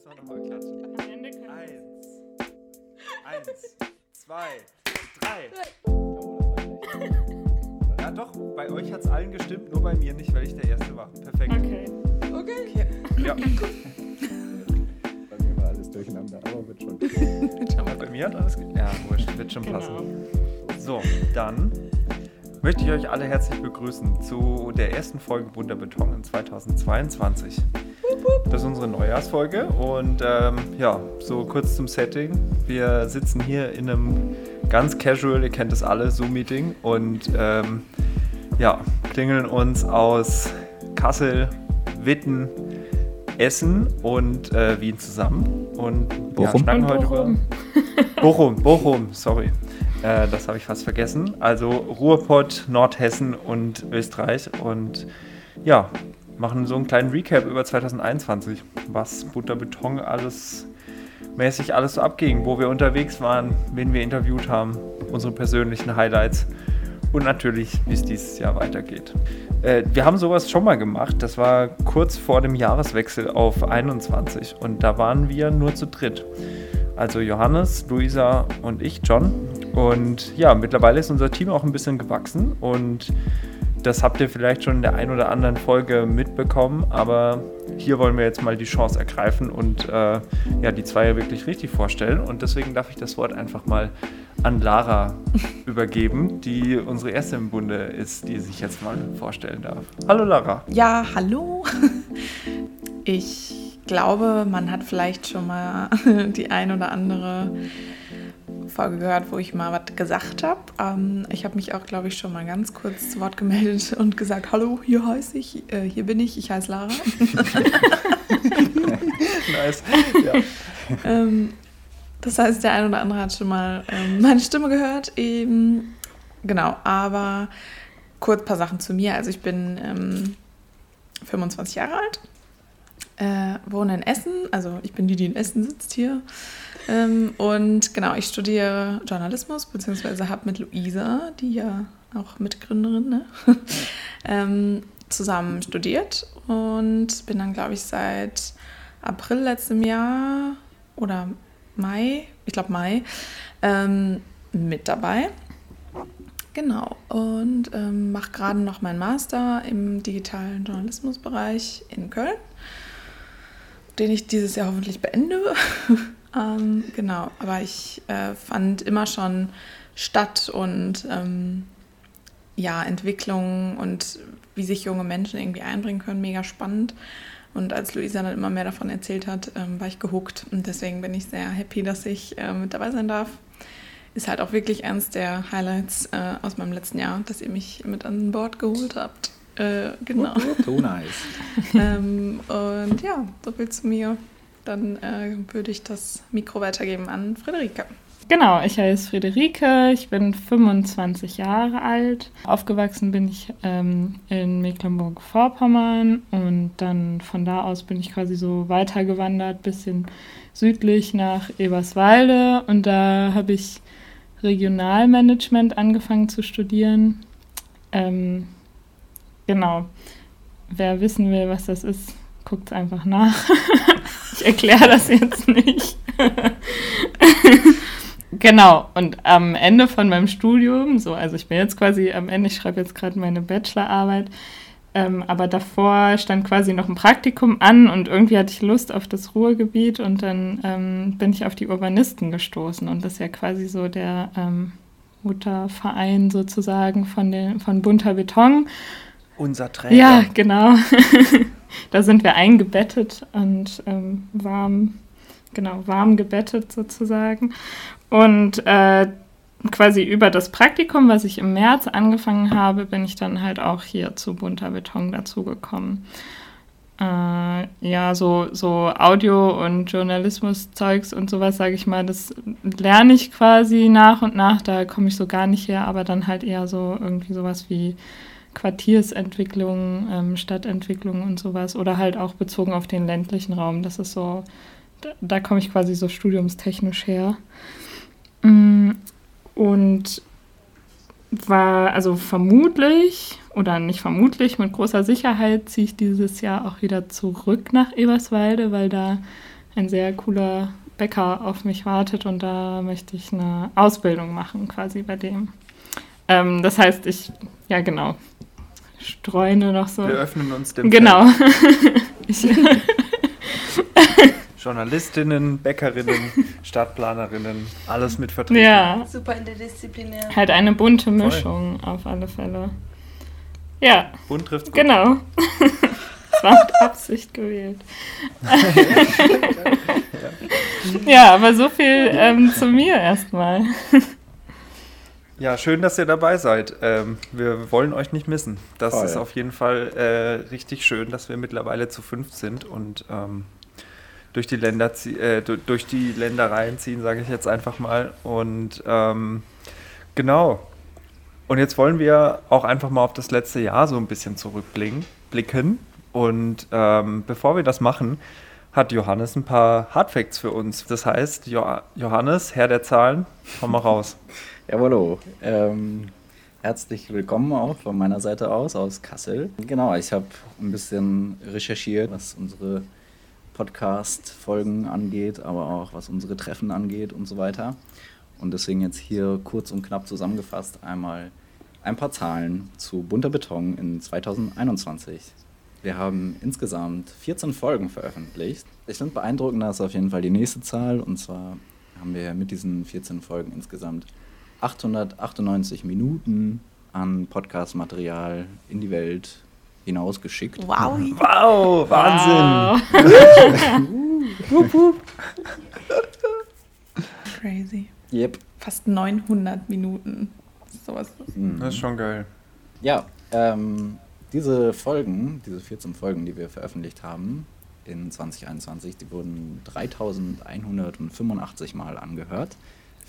müssen wir nochmal klatschen. Am Ende können Eins. Eins, zwei, drei. Ja doch, bei euch hat es allen gestimmt, nur bei mir nicht, weil ich der Erste war. Perfekt. Okay. Okay. Ja. Bei mir war alles durcheinander, aber wird schon. Aber bei mir hat alles ge Ja, wurscht, wird schon passen. Genau. So, dann möchte ich euch alle herzlich begrüßen zu der ersten Folge Bunter Beton in 2022. Das ist unsere Neujahrsfolge und ähm, ja, so kurz zum Setting. Wir sitzen hier in einem ganz casual, ihr kennt es alle, Zoom-Meeting und ähm, ja, klingeln uns aus Kassel, Witten, Essen und äh, Wien zusammen und ja, Bochum? schnacken Und heute Bochum. über Bochum, Bochum, sorry. Äh, das habe ich fast vergessen. Also Ruhrpott, Nordhessen und Österreich. Und ja, machen so einen kleinen Recap über 2021, was Butter Beton alles mäßig alles so abging, wo wir unterwegs waren, wen wir interviewt haben, unsere persönlichen Highlights und natürlich, wie es dieses Jahr weitergeht. Äh, wir haben sowas schon mal gemacht, das war kurz vor dem Jahreswechsel auf 21 und da waren wir nur zu dritt. Also Johannes, Luisa und ich, John. Und ja, mittlerweile ist unser Team auch ein bisschen gewachsen und das habt ihr vielleicht schon in der ein oder anderen Folge mitbekommen, aber hier wollen wir jetzt mal die Chance ergreifen und äh, ja, die zwei wirklich richtig vorstellen. Und deswegen darf ich das Wort einfach mal an Lara übergeben, die unsere erste im Bunde ist, die sich jetzt mal vorstellen darf. Hallo Lara. Ja, hallo. Ich glaube, man hat vielleicht schon mal die ein oder andere Folge gehört, wo ich mal was gesagt habe. Ähm, ich habe mich auch, glaube ich, schon mal ganz kurz zu Wort gemeldet und gesagt, hallo, hier heiße ich, äh, hier bin ich, ich heiße Lara. Nice. Ja. ähm, das heißt, der ein oder andere hat schon mal ähm, meine Stimme gehört. Eben, genau, aber kurz ein paar Sachen zu mir. Also ich bin ähm, 25 Jahre alt, äh, wohne in Essen. Also ich bin die, die in Essen sitzt hier. Ähm, und genau, ich studiere Journalismus, beziehungsweise habe mit Luisa, die ja auch Mitgründerin, ne? ähm, zusammen studiert und bin dann, glaube ich, seit April letztem Jahr oder Mai, ich glaube Mai, ähm, mit dabei. Genau, und ähm, mache gerade noch meinen Master im digitalen Journalismusbereich in Köln, den ich dieses Jahr hoffentlich beende. ähm, genau, aber ich äh, fand immer schon Stadt und ähm, ja, Entwicklung und wie sich junge Menschen irgendwie einbringen können, mega spannend. Und als Luisa dann immer mehr davon erzählt hat, ähm, war ich gehuckt. Und deswegen bin ich sehr happy, dass ich äh, mit dabei sein darf. Ist halt auch wirklich eins der Highlights äh, aus meinem letzten Jahr, dass ihr mich mit an Bord geholt habt. Äh, genau. So nice. ähm, und ja, so viel zu mir. Dann äh, würde ich das Mikro weitergeben an Friederike. Genau, ich heiße Friederike, ich bin 25 Jahre alt. Aufgewachsen bin ich ähm, in Mecklenburg-Vorpommern und dann von da aus bin ich quasi so weitergewandert, bisschen südlich nach Eberswalde und da habe ich Regionalmanagement angefangen zu studieren. Ähm, genau, wer wissen will, was das ist, guckt einfach nach. ich erkläre das jetzt nicht. Genau, und am Ende von meinem Studium, so, also ich bin jetzt quasi am Ende, ich schreibe jetzt gerade meine Bachelorarbeit, ähm, aber davor stand quasi noch ein Praktikum an und irgendwie hatte ich Lust auf das Ruhrgebiet und dann ähm, bin ich auf die Urbanisten gestoßen und das ist ja quasi so der ähm, Mutterverein sozusagen von, den, von Bunter Beton. Unser Träger. Ja, genau. da sind wir eingebettet und ähm, warm, genau, warm gebettet sozusagen. Und äh, quasi über das Praktikum, was ich im März angefangen habe, bin ich dann halt auch hier zu Bunter Beton dazugekommen. Äh, ja, so, so Audio- und Journalismus-Zeugs und sowas, sage ich mal, das lerne ich quasi nach und nach. Da komme ich so gar nicht her, aber dann halt eher so irgendwie sowas wie Quartiersentwicklung, ähm, Stadtentwicklung und sowas. Oder halt auch bezogen auf den ländlichen Raum. Das ist so, da, da komme ich quasi so studiumstechnisch her. Mm, Und war, also vermutlich, oder nicht vermutlich, mit großer Sicherheit ziehe ich dieses Jahr auch wieder zurück nach Eberswalde, weil da ein sehr cooler Bäcker auf mich wartet und da möchte ich eine Ausbildung machen, quasi bei dem. Ähm, das heißt, ich, ja genau, streune noch so. Wir öffnen uns dem Genau. ich, Journalistinnen, Bäckerinnen, Stadtplanerinnen, alles mit vertreten. ja, Super interdisziplinär. halt eine bunte Mischung auf alle Fälle. Ja, Bunt trifft gut. genau. Das war mit Absicht gewählt. ja, aber so viel ähm, zu mir erstmal. Ja, schön, dass ihr dabei seid. Ähm, wir wollen euch nicht missen. Das Voll. ist auf jeden Fall äh, richtig schön, dass wir mittlerweile zu fünf sind und ähm, durch die Länder äh, du- durch die Ländereien ziehen, sage ich jetzt einfach mal. Und ähm, genau. Und jetzt wollen wir auch einfach mal auf das letzte Jahr so ein bisschen zurückblicken. Blicken. Und ähm, bevor wir das machen, hat Johannes ein paar Hardfacts für uns. Das heißt, jo Johannes, Herr der Zahlen, komm mal raus. Jawollo. Ähm, herzlich willkommen auch von meiner Seite aus, aus Kassel. Genau, ich habe ein bisschen recherchiert, was unsere Podcast-Folgen angeht, aber auch was unsere Treffen angeht und so weiter. Und deswegen jetzt hier kurz und knapp zusammengefasst einmal ein paar Zahlen zu Bunter Beton in 2021. Wir haben insgesamt 14 Folgen veröffentlicht. Ich finde beeindruckender ist auf jeden Fall die nächste Zahl. Und zwar haben wir mit diesen 14 Folgen insgesamt 898 Minuten an Podcast-Material in die Welt hinausgeschickt. Wow. Wow, Wahnsinn! Wow. Crazy. Yep. Fast 900 Minuten. Sowas. Mhm. Das ist schon geil. Ja, ähm, diese Folgen, diese 14 Folgen, die wir veröffentlicht haben in 2021, die wurden 3185 Mal angehört.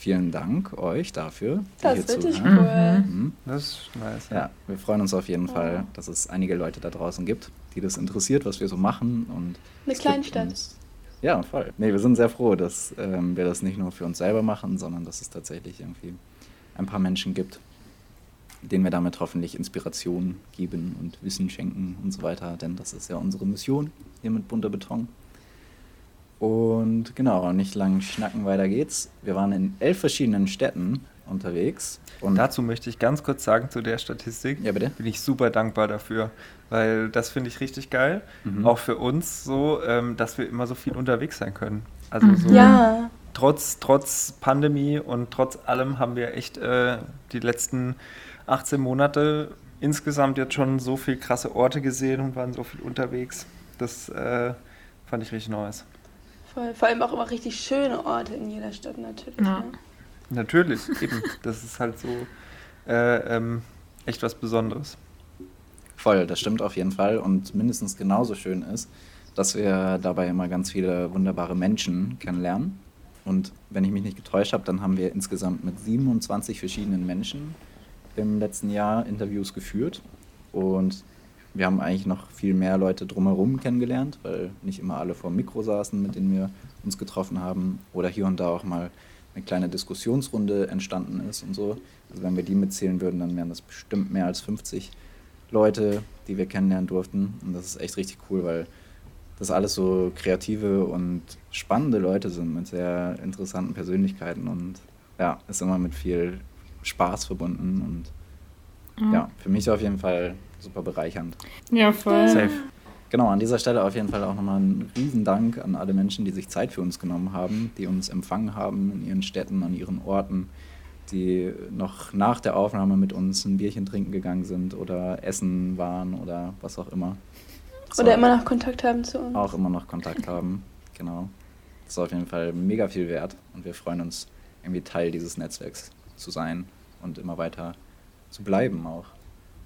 Vielen Dank euch dafür. Das ist wirklich zuhören. cool. Mhm. Das ist nice. Ja, wir freuen uns auf jeden Fall, dass es einige Leute da draußen gibt, die das interessiert, was wir so machen. Und Eine Kleinstadt. Ja, voll. Nee, wir sind sehr froh, dass ähm, wir das nicht nur für uns selber machen, sondern dass es tatsächlich irgendwie ein paar Menschen gibt, denen wir damit hoffentlich Inspiration geben und Wissen schenken und so weiter. Denn das ist ja unsere Mission hier mit bunter Beton. Und genau, nicht lang schnacken, weiter geht's. Wir waren in elf verschiedenen Städten unterwegs. Und Dazu möchte ich ganz kurz sagen zu der Statistik. Ja, bitte. Bin ich super dankbar dafür, weil das finde ich richtig geil. Mhm. Auch für uns so, ähm, dass wir immer so viel unterwegs sein können. Also so Ja. trotz, trotz Pandemie und trotz allem haben wir echt äh, die letzten 18 Monate insgesamt jetzt schon so viel krasse Orte gesehen und waren so viel unterwegs. Das äh, fand ich richtig nice. Voll. Vor allem auch immer richtig schöne Orte in jeder Stadt natürlich. Ja. Ne? Natürlich, eben. Das ist halt so äh, ähm, echt was Besonderes. Voll, das stimmt auf jeden Fall. Und mindestens genauso schön ist, dass wir dabei immer ganz viele wunderbare Menschen kennenlernen. Und wenn ich mich nicht getäuscht habe, dann haben wir insgesamt mit 27 verschiedenen Menschen im letzten Jahr Interviews geführt. Und wir haben eigentlich noch viel mehr Leute drumherum kennengelernt, weil nicht immer alle vor dem Mikro saßen, mit denen wir uns getroffen haben. Oder hier und da auch mal eine kleine Diskussionsrunde entstanden ist und so. Also wenn wir die mitzählen würden, dann wären das bestimmt mehr als 50 Leute, die wir kennenlernen durften. Und das ist echt richtig cool, weil das alles so kreative und spannende Leute sind mit sehr interessanten Persönlichkeiten und ja, ist immer mit viel Spaß verbunden und ja, für mich auf jeden Fall super bereichernd. Ja, voll. Safe. Genau, an dieser Stelle auf jeden Fall auch nochmal einen riesen Dank an alle Menschen, die sich Zeit für uns genommen haben, die uns empfangen haben in ihren Städten, an ihren Orten, die noch nach der Aufnahme mit uns ein Bierchen trinken gegangen sind oder essen waren oder was auch immer. Das Oder immer noch Kontakt haben zu uns. auch immer noch Kontakt haben. Genau. Das ist auf jeden Fall mega viel wert und wir freuen uns, irgendwie Teil dieses Netzwerks zu sein und immer weiter zu bleiben auch.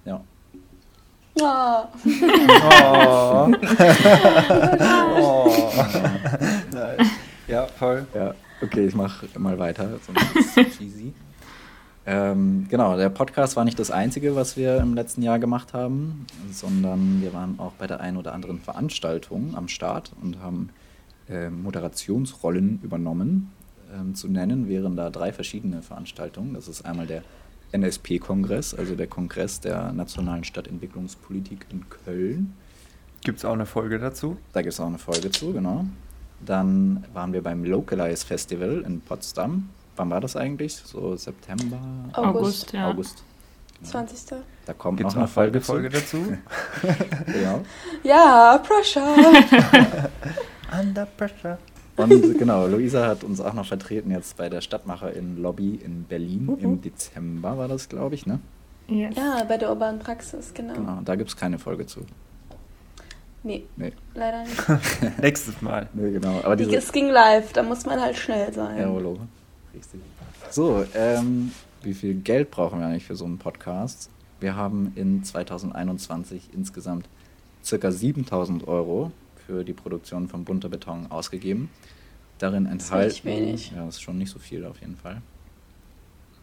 Ja. Ja. Oh. oh. nice. Ja, voll. Ja, okay, ich mache mal weiter. Sonst ist es cheesy. Ähm, genau, der Podcast war nicht das Einzige, was wir im letzten Jahr gemacht haben, sondern wir waren auch bei der einen oder anderen Veranstaltung am Start und haben äh, Moderationsrollen übernommen. Ähm, zu nennen wären da drei verschiedene Veranstaltungen. Das ist einmal der NSP-Kongress, also der Kongress der Nationalen Stadtentwicklungspolitik in Köln. Gibt es auch eine Folge dazu? Da gibt es auch eine Folge zu, genau. Dann waren wir beim Localize Festival in Potsdam. Wann war das eigentlich? So September? August. August, ja. August. 20. Da kommt Gibt es noch eine Folge, Folge, Folge zu. dazu? Ja. Ja, Pressure. Under Pressure. Und genau, Luisa hat uns auch noch vertreten jetzt bei der Stadtmacher in Lobby in Berlin. Im Dezember war das, glaube ich, ne? Yes. ja, bei der urbanen Praxis, genau. Genau, da gibt es keine Folge zu. Nee, Nee. leider nicht. Nächstes Mal. Nee, genau. Aber Die- diese, Es ging live, da muss man halt schnell sein. Ja, hallo. Richtig. So, ähm, wie viel Geld brauchen wir eigentlich für so einen Podcast? Wir haben in 2021 insgesamt circa 7000 Euro für die Produktion von Bunter Beton ausgegeben. Darin ist enthalten. wenig. Ja, das ist schon nicht so viel auf jeden Fall.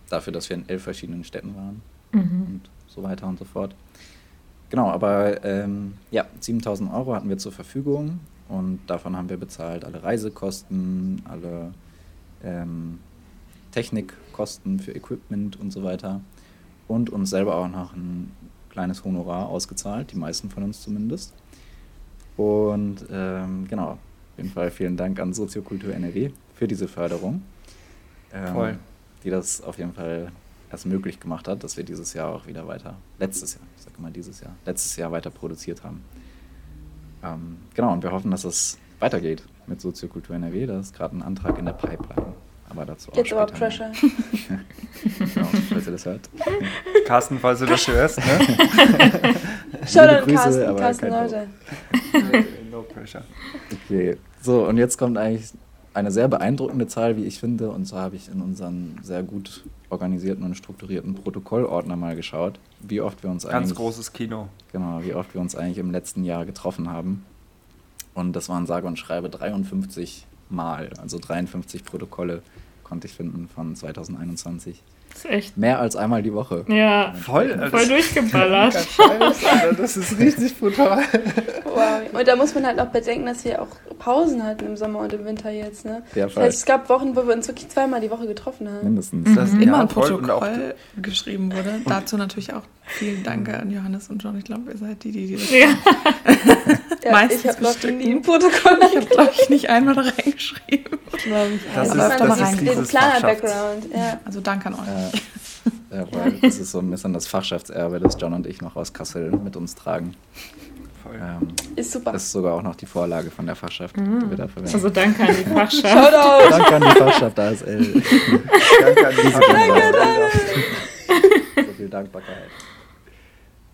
Dafür, dass wir in elf verschiedenen Städten waren Mhm. und so weiter und so fort. Genau, aber ähm, ja, 7000 Euro hatten wir zur Verfügung und davon haben wir bezahlt alle Reisekosten, alle ähm, Technikkosten für Equipment und so weiter und uns selber auch noch ein kleines Honorar ausgezahlt, die meisten von uns zumindest. Und ähm, genau, auf jeden Fall vielen Dank an Soziokultur NRW für diese Förderung, ähm, Voll. die das auf jeden Fall erst möglich gemacht hat, dass wir dieses Jahr auch wieder weiter, letztes Jahr, ich sage mal dieses Jahr, letztes Jahr weiter produziert haben. Ähm, genau, und wir hoffen, dass es weitergeht mit Soziokultur NRW. Da ist gerade ein Antrag in der Pipeline. Aber dazu auch Jetzt aber später Pressure. mehr. genau, falls ihr das hört. Carsten, falls du das hörst, ne? Shoutout Grüße, Carsten, aber Carsten Leute. no pressure. Okay, so und jetzt kommt eigentlich eine sehr beeindruckende Zahl, wie ich finde. Und zwar habe ich in unseren sehr gut organisierten und strukturierten Protokollordner mal geschaut, wie oft wir uns Ganz eigentlich großes Kino. genau, wie oft wir uns eigentlich im letzten Jahr getroffen haben. Und das waren sage und schreibe 53 Mal, also 53 Protokolle konnte ich finden von 2021. Das ist echt. Mehr als einmal die Woche. Ja, Voll, voll durchgeballert. Das ist richtig brutal. Wow. Und da muss man halt auch bedenken, dass wir auch Pausen hatten im Sommer und im Winter jetzt. Ne? Ja, Das heißt, es gab Wochen, wo wir uns wirklich zweimal die Woche getroffen haben. Mindestens. Das Immer ein Protokoll geschrieben wurde. Dazu natürlich auch vielen Dank an Johannes und John. Ich glaube, ihr seid die, die, die das Ja. Ja, Meistens ich habe noch bestücken. nie ein Protokoll. Ich habe, glaube ich, nicht einmal da reingeschrieben. Glaube ich. Das Aber ist- das ist dieses Planer-Background. Ja. Also danke an euch. Ja, weil das ist so ein bisschen das Fachschaftserbe, das John und ich noch aus Kassel mit uns tragen. Ähm, Ist super. das ist sogar auch noch die Vorlage von der Fachschaft, die wir da verwenden. Also danke an die Fachschaft. Shoutout! Danke an die Fachschaft ASL. Danke an die so viel Dankbarkeit.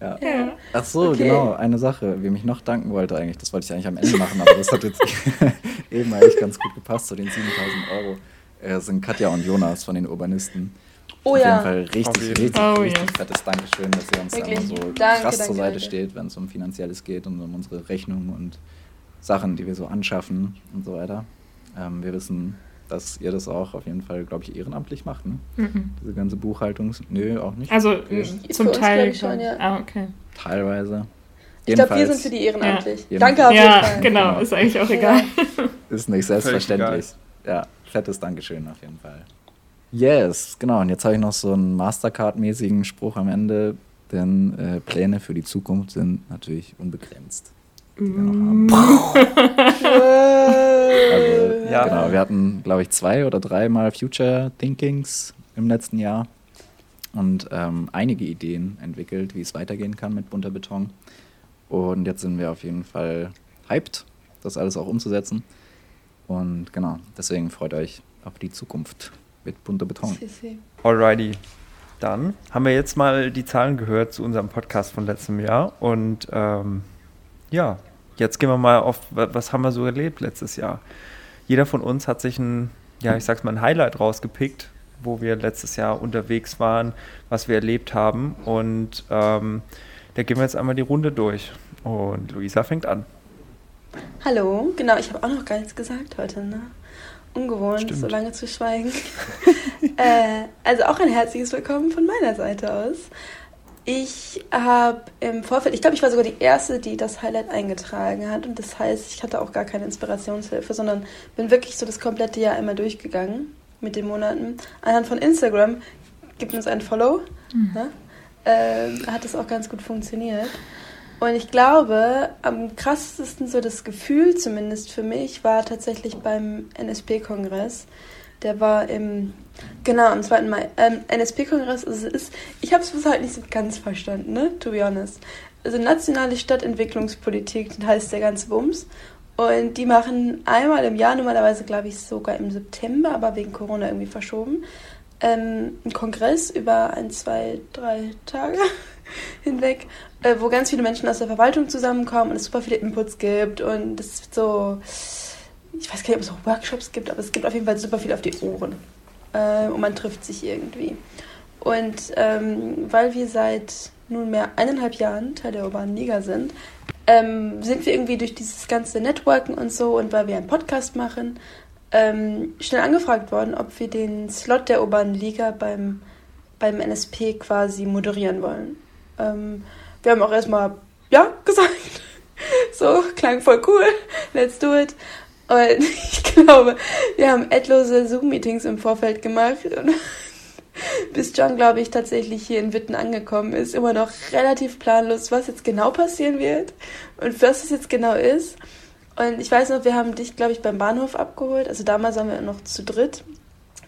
Ja. Ja. Ach so, Okay. genau, eine Sache, wie mich noch danken wollte eigentlich, das wollte ich eigentlich am Ende machen, aber das hat jetzt eben eigentlich ganz gut gepasst zu den 7000 Euro. Äh, sind Katja und Jonas von den Urbanisten. Oh Auf jeden ja. Fall Auf richtig, jeden richtig, Fall. Oh richtig ja. fettes Dankeschön, dass ihr uns da Wirklich. immer so Danke, krass danke, zur Seite danke. steht, wenn es um Finanzielles geht und um unsere Rechnungen und Sachen, die wir so anschaffen und so weiter. Ähm, wir wissen, dass ihr das auch auf jeden Fall, glaube ich, ehrenamtlich macht, ne? Mhm. Diese ganze Buchhaltungs... Nö, auch nicht. Also Okay. Ist zum Teil. schon, ja. Ah, okay. Teilweise. Ich glaube, wir sind für die Ehrenamtlich. Ja. Danke auf jeden Ja, Fall. genau, Genau. ist eigentlich auch egal. Ist nicht selbstverständlich. Ja, fettes Dankeschön auf jeden Fall. Yes, genau. Und jetzt habe ich noch so einen Mastercard-mäßigen Spruch am Ende, denn äh, Pläne für die Zukunft sind natürlich unbegrenzt. Die wir noch haben. Also, Ja. genau, wir hatten, glaube ich, zwei oder dreimal Future Thinkings im letzten Jahr und ähm, einige Ideen entwickelt, wie es weitergehen kann mit bunter Beton. Und jetzt sind wir auf jeden Fall hyped, das alles auch umzusetzen. Und genau, deswegen freut euch auf die Zukunft mit bunter Beton. Alrighty. Dann haben wir jetzt mal die Zahlen gehört zu unserem Podcast von letztem Jahr. Und ähm, ja, jetzt gehen wir mal auf, wa- was haben wir so erlebt letztes Jahr. Jeder von uns hat sich ein, ja, ich sag's mal, ein Highlight rausgepickt, wo wir letztes Jahr unterwegs waren, was wir erlebt haben. Und ähm, da gehen wir jetzt einmal die Runde durch. Und Luisa fängt an. Hallo, genau, ich habe auch noch gar nichts gesagt heute, ne? Ungewohnt, Stimmt. so lange zu schweigen. äh, also auch ein herzliches Willkommen von meiner Seite aus. Ich habe im Vorfeld, ich glaube, ich war sogar die Erste, die das Highlight eingetragen hat. Und das heißt, ich hatte auch gar keine Inspirationshilfe, sondern bin wirklich so das komplette Jahr einmal durchgegangen mit den Monaten. Anhand von Instagram gibt uns ein Follow. Ne? Ähm, hat das auch ganz gut funktioniert. Und ich glaube, am krassesten so das Gefühl, zumindest für mich, war tatsächlich beim NSP-Kongress. Der war im, genau, am 2. Mai. Ähm, NSP-Kongress also ist, ich habe es bis heute nicht so ganz verstanden, ne, to be honest. Also nationale Stadtentwicklungspolitik, das heißt der ganze Bums. Und die machen einmal im Jahr, normalerweise glaube ich sogar im September, aber wegen Corona irgendwie verschoben, ähm, einen Kongress über ein, zwei, drei Tage hinweg, äh, wo ganz viele Menschen aus der Verwaltung zusammenkommen und es super viele Inputs gibt und es so, ich weiß gar nicht, ob es auch Workshops gibt, aber es gibt auf jeden Fall super viel auf die Ohren äh, und man trifft sich irgendwie. Und ähm, weil wir seit nunmehr eineinhalb Jahren Teil der urbanen Liga sind, ähm, sind wir irgendwie durch dieses ganze Networken und so und weil wir einen Podcast machen, ähm, schnell angefragt worden, ob wir den Slot der urbanen Liga beim, beim NSP quasi moderieren wollen. Ähm, wir haben auch erstmal ja gesagt. so, klang voll cool. Let's do it. Und ich glaube, wir haben etliche Zoom-Meetings im Vorfeld gemacht. Und bis John, glaube ich, tatsächlich hier in Witten angekommen ist, immer noch relativ planlos, was jetzt genau passieren wird und was es jetzt genau ist. Und ich weiß noch, wir haben dich, glaube ich, beim Bahnhof abgeholt. Also damals waren wir noch zu dritt.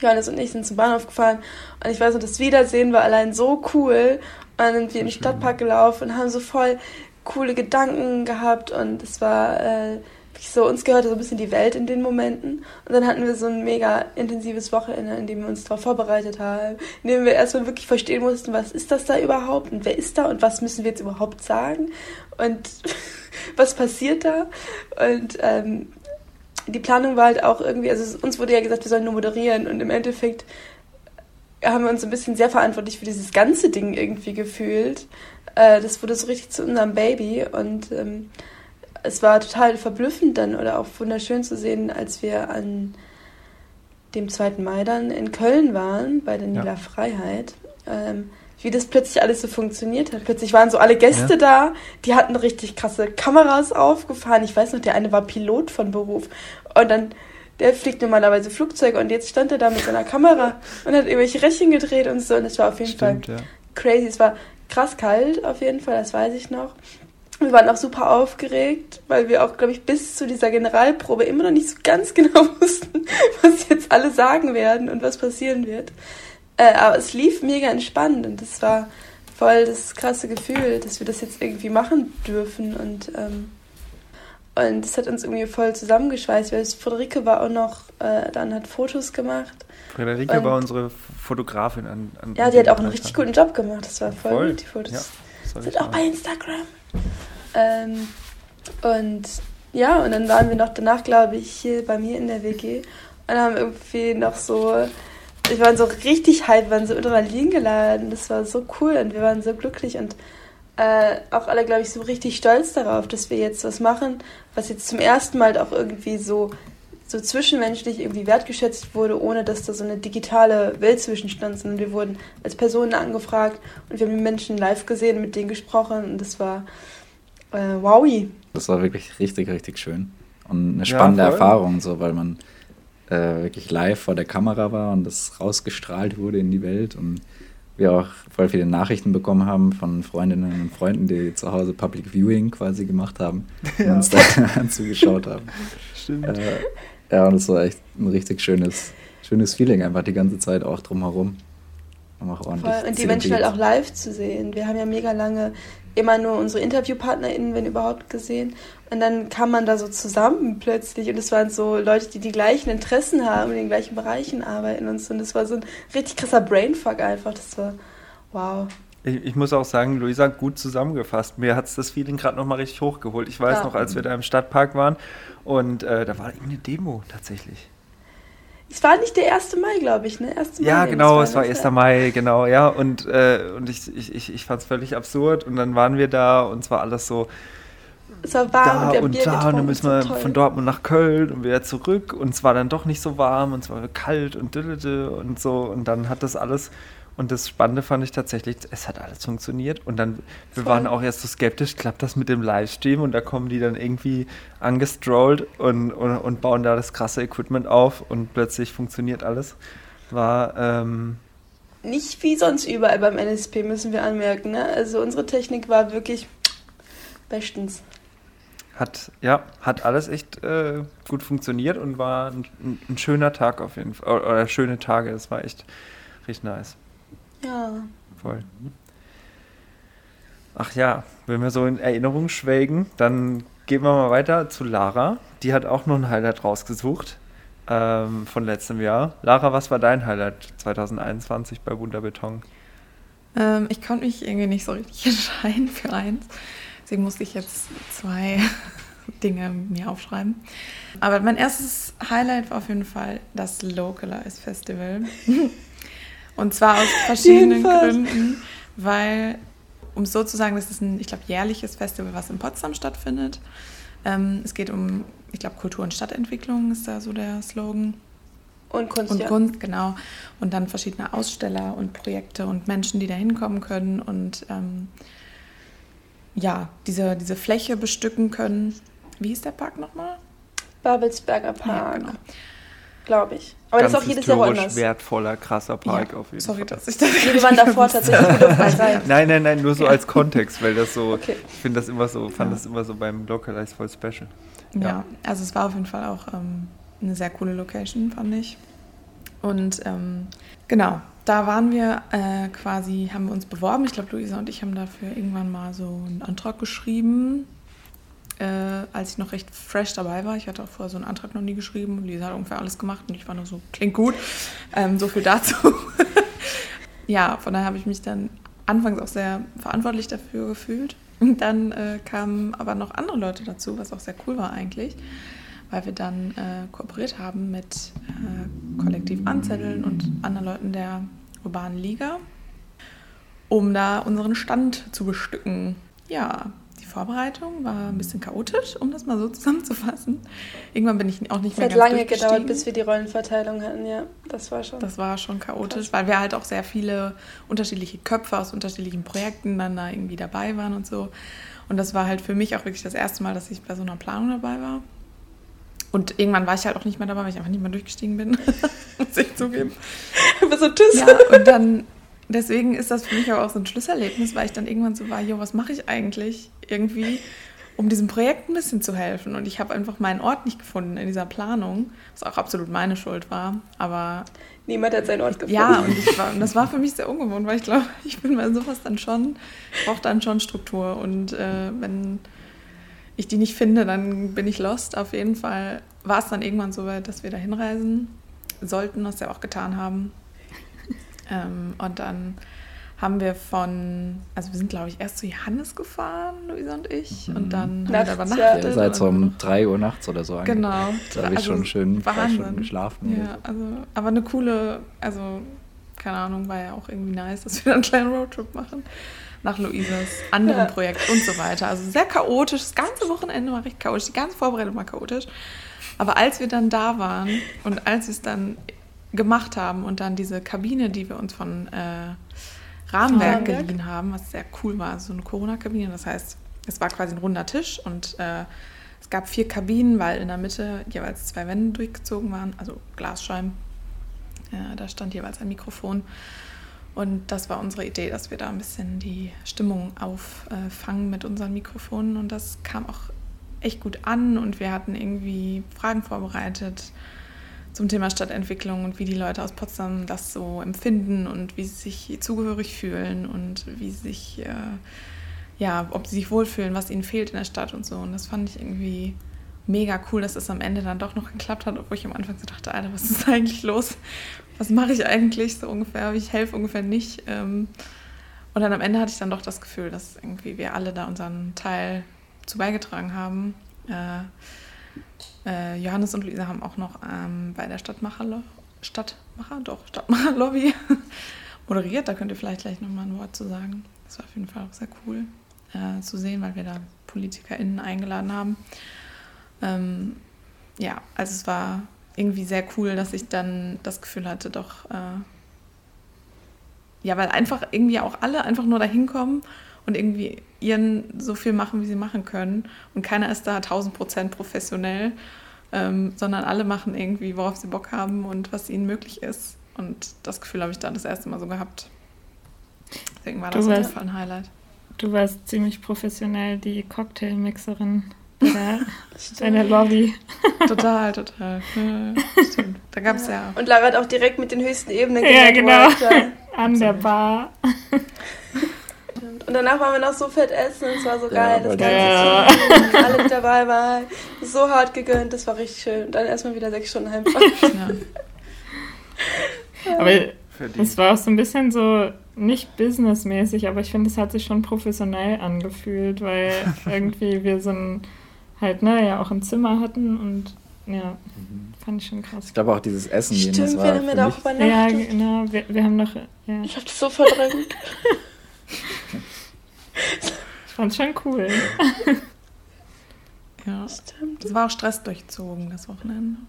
Johannes und ich sind zum Bahnhof gefahren und ich weiß noch, das Wiedersehen war allein so cool. Und dann sind wir in den Stadtpark gelaufen und haben so voll coole Gedanken gehabt und es war äh, so, uns gehörte so ein bisschen die Welt in den Momenten. Und dann hatten wir so ein mega intensives Wochenende, in dem wir uns darauf vorbereitet haben, in dem wir erstmal wirklich verstehen mussten, was ist das da überhaupt und wer ist da und was müssen wir jetzt überhaupt sagen und was passiert da. Und ähm, die Planung war halt auch irgendwie, also uns wurde ja gesagt, wir sollen nur moderieren und im Endeffekt haben wir uns ein bisschen sehr verantwortlich für dieses ganze Ding irgendwie gefühlt. Äh, das wurde so richtig zu unserem Baby und ähm, es war total verblüffend dann oder auch wunderschön zu sehen, als wir an dem 2. Mai dann in Köln waren, bei der Nila ja. Freiheit, ähm, wie das plötzlich alles so funktioniert hat. Plötzlich waren so alle Gäste ja. da, die hatten richtig krasse Kameras aufgefahren. Ich weiß noch, der eine war Pilot von Beruf. Und dann, der fliegt normalerweise Flugzeuge und jetzt stand er da mit seiner Kamera und hat irgendwelche Rädchen gedreht und so. Und es war auf jeden Stimmt, Fall ja. crazy. Es war krass kalt auf jeden Fall, das weiß ich noch. Wir waren auch super aufgeregt, weil wir auch, glaube ich, bis zu dieser Generalprobe immer noch nicht so ganz genau wussten, was jetzt alle sagen werden und was passieren wird. Äh, aber es lief mega entspannt und das war voll das krasse Gefühl, dass wir das jetzt irgendwie machen dürfen und ähm, und das hat uns irgendwie voll zusammengeschweißt, weil Friederike war auch noch äh, dann hat Fotos gemacht. Friederike und, war unsere Fotografin an, an Ja, die hat auch einen richtig guten Job gemacht. Das war voll, voll. gut, die Fotos. Ja, sind auch bei Instagram. Ähm, und ja, und dann waren wir noch danach, glaube ich, hier bei mir in der WG und haben irgendwie noch so, ich war so richtig hype, waren so Adrenalin geladen. Das war so cool und wir waren so glücklich und äh, auch alle, glaube ich, so richtig stolz darauf, dass wir jetzt was machen, was jetzt zum ersten Mal auch irgendwie so, so zwischenmenschlich irgendwie wertgeschätzt wurde, ohne dass da so eine digitale Welt zwischenstand, sondern wir wurden als Personen angefragt und wir haben die Menschen live gesehen, mit denen gesprochen und das war äh, wowi. Das war wirklich richtig, richtig schön. Und eine spannende ja, Erfahrung, so, weil man äh, wirklich live vor der Kamera war und das rausgestrahlt wurde in die Welt und wir auch voll viele Nachrichten bekommen haben von Freundinnen und Freunden, die zu Hause Public Viewing quasi gemacht haben und ja. uns da zugeschaut haben. Stimmt. Äh, ja, und es war echt ein richtig schönes, schönes Feeling, einfach die ganze Zeit auch drumherum. Und, auch ordentlich Voll. und die Menschen halt auch live zu sehen. Wir haben ja mega lange immer nur unsere InterviewpartnerInnen, wenn überhaupt, gesehen. Und dann kam man da so zusammen plötzlich. Und es waren so Leute, die die gleichen Interessen haben, in den gleichen Bereichen arbeiten und so. Und es war so ein richtig krasser Brainfuck einfach. Das war wow. Ich, ich, muss auch sagen, Luisa, gut zusammengefasst. Mir hat es das Feeling gerade nochmal richtig hochgeholt. Ich weiß ja. noch, als wir da im Stadtpark waren und äh, da war irgendwie eine Demo tatsächlich. Es war nicht der 1. Mai, glaube ich, ne? 1. Mai, ja, genau, es war 1. Mai, genau, ja. Und, äh, und ich, ich, ich, ich fand es völlig absurd. Und dann waren wir da und es war alles so. Es war warm da und, und da und dann müssen wir so von Dortmund nach Köln und wieder zurück und es war dann doch nicht so warm und es war kalt und und so und dann hat das alles und das Spannende fand ich tatsächlich, es hat alles funktioniert. Und dann, wir Voll. waren auch erst so skeptisch, klappt das mit dem Livestream? Und da kommen die dann irgendwie angestrollt und, und, und bauen da das krasse Equipment auf und plötzlich funktioniert alles. War, ähm, nicht wie sonst überall beim NSP, müssen wir anmerken. Ne? Also unsere Technik war wirklich bestens. Hat, ja, hat alles echt äh, gut funktioniert und war ein, ein, schöner Tag auf jeden Fall. Oder, oder schöne Tage, es war echt richtig nice. Ja. Voll. Ach ja, wenn wir so in Erinnerung schwelgen, dann gehen wir mal weiter zu Lara. Die hat auch noch ein Highlight rausgesucht ähm, von letztem Jahr. Lara, was war dein Highlight 2021 bei Wunderbeton? Ähm, ich konnte mich irgendwie nicht so richtig entscheiden für eins. Deswegen musste ich jetzt zwei Dinge mir aufschreiben. Aber mein erstes Highlight war auf jeden Fall das Localize Festival. Und zwar aus verschiedenen Gründen, weil, um so zu sagen, das ist ein, ich glaube, jährliches Festival, was in Potsdam stattfindet. Ähm, es geht um, ich glaube, Kultur- und Stadtentwicklung ist da so der Slogan. Und Kunst. Und ja. Kunst, genau. Und dann verschiedene Aussteller und Projekte und Menschen, die da hinkommen können und ähm, ja, diese, diese Fläche bestücken können. Wie hieß der Park nochmal? Babelsberger Park. Ja, genau. Glaube ich. Aber Ganz das ist auch jedes Jahr woanders. wertvoller, krasser Park ja, auf jeden sorry, Fall. dass ich das Wir waren davor tatsächlich sein. Nein, nein, nein, nur so als Kontext, weil das so, Okay. ich finde das immer so, fand Ja. das immer so beim Localize voll special. Ja. Ja. also es war auf jeden Fall auch ähm, eine sehr coole Location, fand ich. Und ähm, genau, da waren wir äh, quasi, haben wir uns beworben. Ich glaube, Luisa und ich haben dafür irgendwann mal so einen Antrag geschrieben, äh, als ich noch recht fresh dabei war. Ich hatte auch vorher so einen Antrag noch nie geschrieben und Luisa hat ungefähr alles gemacht und ich war nur so, klingt gut. Ähm, so viel dazu. ja, von daher habe ich mich dann anfangs auch sehr verantwortlich dafür gefühlt. Und dann äh, kamen aber noch andere Leute dazu, was auch sehr cool war eigentlich, weil wir dann äh, kooperiert haben mit äh, Kollektiv Anzetteln und anderen Leuten der urbanen Liga, um da unseren Stand zu bestücken. Ja, Vorbereitung war ein bisschen chaotisch, um das mal so zusammenzufassen. Irgendwann bin ich auch nicht Es mehr hat ganz lange gedauert, bis wir die Rollenverteilung hatten, ja. Das war schon. Das war schon chaotisch, weil wir halt auch sehr viele unterschiedliche Köpfe aus unterschiedlichen Projekten dann da irgendwie dabei waren und so. Und das war halt für mich auch wirklich das erste Mal, dass ich bei so einer Planung dabei war. Und irgendwann war ich halt auch nicht mehr dabei, weil ich einfach nicht mehr durchgestiegen bin. Muss ich zugeben. Aber so tschüss. Ja, und dann, deswegen ist das für mich aber auch so ein Schlüsselerlebnis, weil ich dann irgendwann so war, jo, was mache ich eigentlich irgendwie, um diesem Projekt ein bisschen zu helfen? Und ich habe einfach meinen Ort nicht gefunden in dieser Planung, was auch absolut meine Schuld war. Aber Niemand hat seinen Ort gefunden. ja, und, ich war, und das war für mich sehr ungewohnt, weil ich glaube, ich bin bei sowas dann schon, brauche dann schon Struktur. Und äh, wenn ich die nicht finde, dann bin ich lost. Auf jeden Fall war es dann irgendwann so weit, dass wir da hinreisen sollten, was wir auch getan haben. Ähm, und dann haben wir von, also wir sind glaube ich erst zu Johannes gefahren, Luisa und ich, Mhm. und dann haben wir da ja. übernachtet. Ihr seid so um 3 Uhr nachts oder so angekommen. Genau. Da habe ich Also schon schön drei Wahnsinn. Stunden geschlafen. Ja, also, aber eine coole, also keine Ahnung, war ja auch irgendwie nice, dass wir dann einen kleinen Roadtrip machen nach Luisas anderem Ja. Projekt und so weiter. Also sehr chaotisch, das ganze Wochenende war recht chaotisch, die ganze Vorbereitung war chaotisch. Aber als wir dann da waren und als wir es dann gemacht haben und dann diese Kabine, die wir uns von äh, Rahmenwerk Rahmenwerk. geliehen haben, was sehr cool war, so eine Corona-Kabine, das heißt, es war quasi ein runder Tisch und äh, es gab vier Kabinen, weil in der Mitte jeweils zwei Wände durchgezogen waren, also Glasscheiben. Ja, da stand jeweils ein Mikrofon. Und das war unsere Idee, dass wir da ein bisschen die Stimmung auffangen mit unseren Mikrofonen. Und das kam auch echt gut an. Und wir hatten irgendwie Fragen vorbereitet zum Thema Stadtentwicklung und wie die Leute aus Potsdam das so empfinden und wie sie sich zugehörig fühlen und wie sie sich, äh, ja, ob sie sich wohlfühlen, was ihnen fehlt in der Stadt und so. Und das fand ich irgendwie mega cool, dass es am Ende dann doch noch geklappt hat, obwohl ich am Anfang so dachte, Alter, was ist eigentlich los? Was mache ich eigentlich so ungefähr? Ich helfe ungefähr nicht. Ähm, Und dann am Ende hatte ich dann doch das Gefühl, dass irgendwie wir alle da unseren Teil zu beigetragen haben. Äh, äh, Johannes und Luisa haben auch noch ähm, bei der Stadtmacher, Stadtmacher, doch, Stadtmacher Lobby moderiert. Da könnt ihr vielleicht gleich nochmal ein Wort zu sagen. Das war auf jeden Fall auch sehr cool äh, zu sehen, weil wir da PolitikerInnen eingeladen haben. Ähm, ja, also es war irgendwie sehr cool, dass ich dann das Gefühl hatte, doch, äh, ja, weil einfach irgendwie auch alle einfach nur dahin kommen und irgendwie ihren so viel machen, wie sie machen können. Und keiner ist da 1000 Prozent professionell, ähm, sondern alle machen irgendwie, worauf sie Bock haben und was ihnen möglich ist. Und das Gefühl habe ich da das erste Mal so gehabt. Deswegen war das auf jeden Fall ein Highlight. du warst ziemlich professionell die Cocktailmixerin der, bei der Lobby. Total, total. Ja, stimmt. Da gab es ja. Und Lara hat auch direkt mit den höchsten Ebenen Ja, genau. An der Bar. Stimmt. Und danach waren wir noch so fett essen und es war so Ja, geil. Das weil ganze Ja. Team, alle mit dabei waren. So hart gegönnt, das war richtig schön. Und dann erstmal wieder sechs Stunden heimfahren. ja. Aber Verdient. es war auch so ein bisschen so nicht businessmäßig, aber ich finde, es hat sich schon professionell angefühlt, weil irgendwie wir so ein, halt, ne, ja auch ein Zimmer hatten und ja, fand ich schon krass. Ich glaube auch dieses Essen gehen, das Stimmt, war wir haben ja da auch übernachtet. Ja, genau, wir, wir haben noch, ja, Ich hab das so verdrängt. ich fand's schon cool. ja. Stimmt. Es war auch Stress durchzogen, das Wochenende.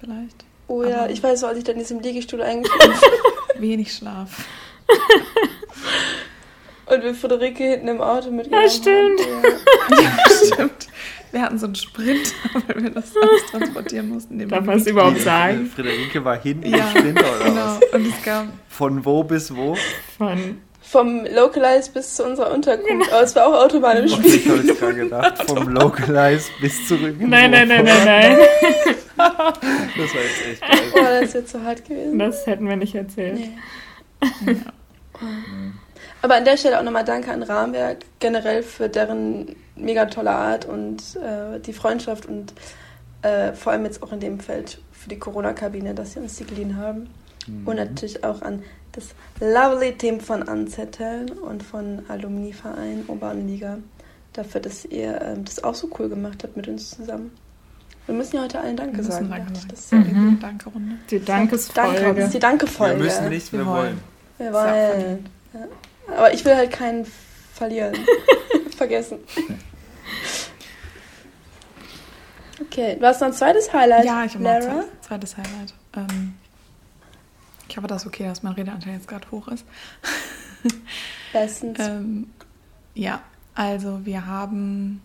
Vielleicht. Oh ja, Aber- ich weiß so, als ich dann in diesem Liegestuhl eingeschlafen Wenig Schlaf. und wir Friederike hinten im Auto mitgenommen Ja, stimmt. haben. Ja. Stimmt. Wir hatten so einen Sprint, weil wir das alles transportieren mussten. Darf man es überhaupt sagen? Friederike war hinten Ja, im Sprinter oder Genau. was? Und es gab Von wo bis wo? Von, Vom Localize bis zu unserer Unterkunft. Aber es war auch Autobahn im Ich Spiel. habe jetzt gerade gedacht, vom Localize bis zurück. in nein, nein, nein, nein, nein, Das war jetzt echt geil. Oh, das ist jetzt so hart gewesen. das hätten wir nicht erzählt. Nee. Aber an der Stelle auch nochmal Danke an Rahmenwerk generell für deren mega tolle Art und äh, die Freundschaft und äh, vor allem jetzt auch in dem Feld für die Corona-Kabine, dass sie uns die geliehen haben. Und natürlich auch an das lovely Team von Anzetteln und von Alumni-Verein Oberliga dafür, dass ihr ähm, das auch so cool gemacht habt mit uns zusammen. Wir müssen ja heute allen Danke Wir müssen sagen. Danke ich. Das ist ja Mhm. Danke-Runde. Die Danke, Dankesfolge. das ist die Danke-Folge. Wir müssen nicht, wir, Wir wollen. wollen. Wir wollen. Ja. Aber ich will halt keinen verlieren. Vergessen. Okay, du hast noch ein zweites Highlight. Ja, ich habe noch ein zweites Highlight. Ähm, ich hoffe, das ist okay, dass mein Redeanteil jetzt gerade hoch ist. Bestens. Ähm, ja, also wir haben,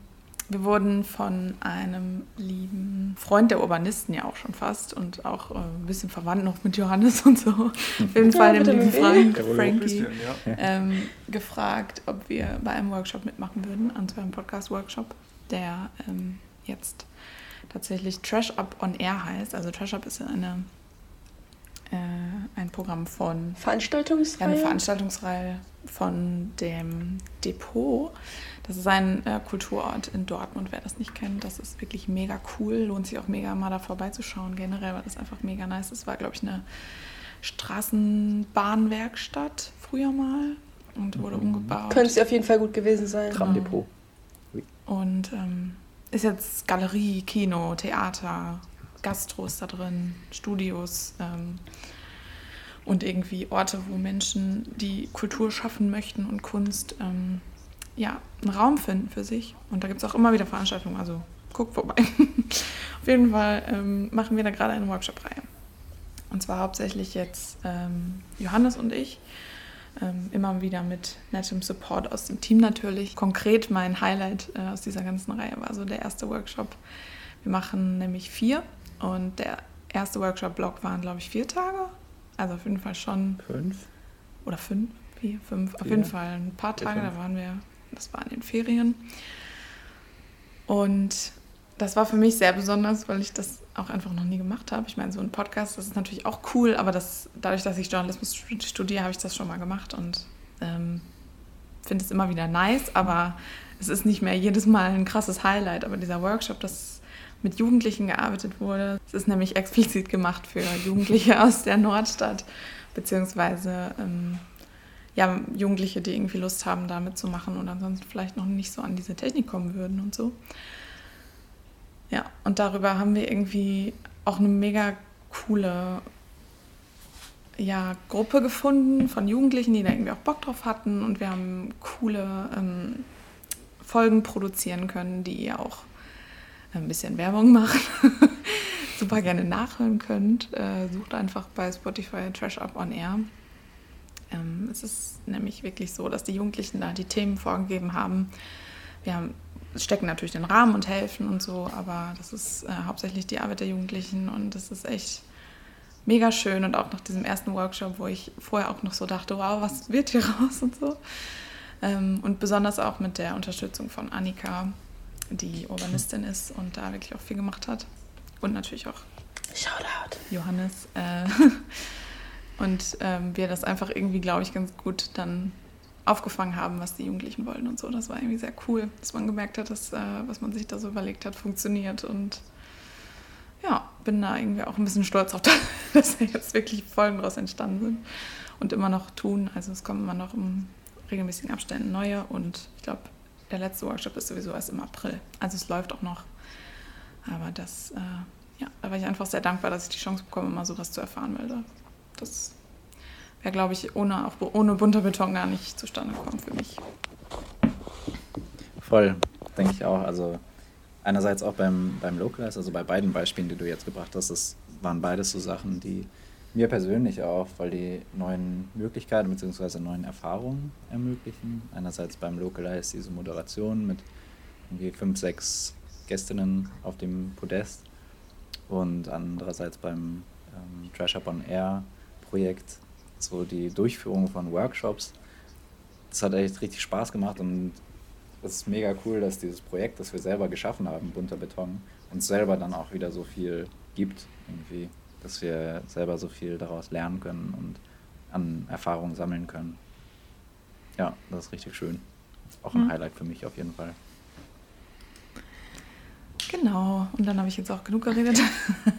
wir wurden von einem lieben Freund der Urbanisten ja auch schon fast und auch äh, ein bisschen verwandt noch mit Johannes und so. Auf jeden Ja, Fall dem lieben? Frank, Frankie, bisschen, ja. ähm, gefragt, ob wir bei einem Workshop mitmachen würden, und zwar einem Podcast-Workshop, der ähm, jetzt tatsächlich Trash Up on Air heißt. Also Trash Up ist eine, äh, ein Programm von Veranstaltungsreihe. eine Veranstaltungsreihe von dem Depot. Das ist ein äh, Kulturort in Dortmund, wer das nicht kennt. Das ist wirklich mega cool. Lohnt sich auch mega mal da vorbeizuschauen generell, weil das einfach mega nice ist. Es war, glaube ich, eine Straßenbahnwerkstatt früher mal und wurde umgebaut. Könnte sie auf jeden Fall gut gewesen sein. Tramdepot. Und ähm, ist jetzt Galerie, Kino, Theater, Gastro ist da drin, Studios ähm, und irgendwie Orte, wo Menschen, die Kultur schaffen möchten und Kunst, ähm, ja, einen Raum finden für sich. Und da gibt es auch immer wieder Veranstaltungen, also guckt vorbei. Auf jeden Fall ähm, machen wir da gerade eine Workshop-Reihe. Und zwar hauptsächlich jetzt ähm, Johannes und ich. Ähm, immer wieder mit nettem Support aus dem Team natürlich. Konkret mein Highlight äh, aus dieser ganzen Reihe war so der erste Workshop. Wir machen nämlich vier und der erste Workshop-Block waren, glaube ich, vier Tage. Also auf jeden Fall schon, Fünf. oder fünf, vier, fünf, auf Vier. jeden Fall ein paar Vier, Tage, fünf. da waren wir, das war in den Ferien. Und das war für mich sehr besonders, weil ich das auch einfach noch nie gemacht habe. Ich meine, so ein Podcast, das ist natürlich auch cool, aber das, dadurch, dass ich Journalismus stud- studiere, habe ich das schon mal gemacht und ähm, finde es immer wieder nice, aber es ist nicht mehr jedes Mal ein krasses Highlight. Aber dieser Workshop, das mit Jugendlichen gearbeitet wurde, es ist nämlich explizit gemacht für Jugendliche aus der Nordstadt, beziehungsweise ähm, ja, Jugendliche, die irgendwie Lust haben, da mitzumachen und ansonsten vielleicht noch nicht so an diese Technik kommen würden und so. Ja, und darüber haben wir irgendwie auch eine mega coole ja, Gruppe gefunden von Jugendlichen, die da irgendwie auch Bock drauf hatten und wir haben coole ähm, Folgen produzieren können, die ihr auch ein bisschen Werbung machen. Super gerne nachhören könnt. Äh, sucht einfach bei Spotify Trash Up on Air. Ähm, es ist nämlich wirklich so, dass die Jugendlichen da die Themen vorgegeben haben. Wir haben, stecken natürlich den Rahmen und helfen und so, aber das ist äh, hauptsächlich die Arbeit der Jugendlichen und das ist echt mega schön und auch nach diesem ersten Workshop, wo ich vorher auch noch so dachte, wow, was wird hier raus und so, Ähm, und besonders auch mit der Unterstützung von Annika, die Urbanistin ist und da wirklich auch viel gemacht hat. Und natürlich auch Shoutout. Johannes. Äh, und ähm, wir das einfach irgendwie, glaube ich, ganz gut dann aufgefangen haben, was die Jugendlichen wollten und so. Das war irgendwie sehr cool, dass man gemerkt hat, dass äh, was man sich da so überlegt hat, funktioniert. Und ja, bin da irgendwie auch ein bisschen stolz auf, das, dass da jetzt wirklich Folgen daraus entstanden sind und immer noch tun. Also es kommen immer noch im regelmäßigen Abständen neue und ich glaube, der letzte Workshop ist sowieso erst im April. Also es läuft auch noch. Aber das, äh, ja, da war ich einfach sehr dankbar, dass ich die Chance bekomme, mal sowas zu erfahren, weil da, das wäre, glaube ich, ohne, auch ohne bunter Beton gar nicht zustande gekommen für mich. Voll, denke ich auch. Also einerseits auch beim, beim Localize, also bei beiden Beispielen, die du jetzt gebracht hast, das waren beides so Sachen, die mir persönlich auch, weil die neuen Möglichkeiten bzw. neuen Erfahrungen ermöglichen. Einerseits beim Localize diese Moderation mit irgendwie fünf, sechs Gästinnen auf dem Podest und andererseits beim ähm, Trash Up on Air Projekt so die Durchführung von Workshops. Das hat echt richtig Spaß gemacht und es ist mega cool, dass dieses Projekt, das wir selber geschaffen haben, Bunter Beton, uns selber dann auch wieder so viel gibt, irgendwie, dass wir selber so viel daraus lernen können und an Erfahrungen sammeln können. Ja, das ist richtig schön. Auch ein Mhm. Highlight für mich auf jeden Fall. Genau, und dann habe ich jetzt auch genug geredet.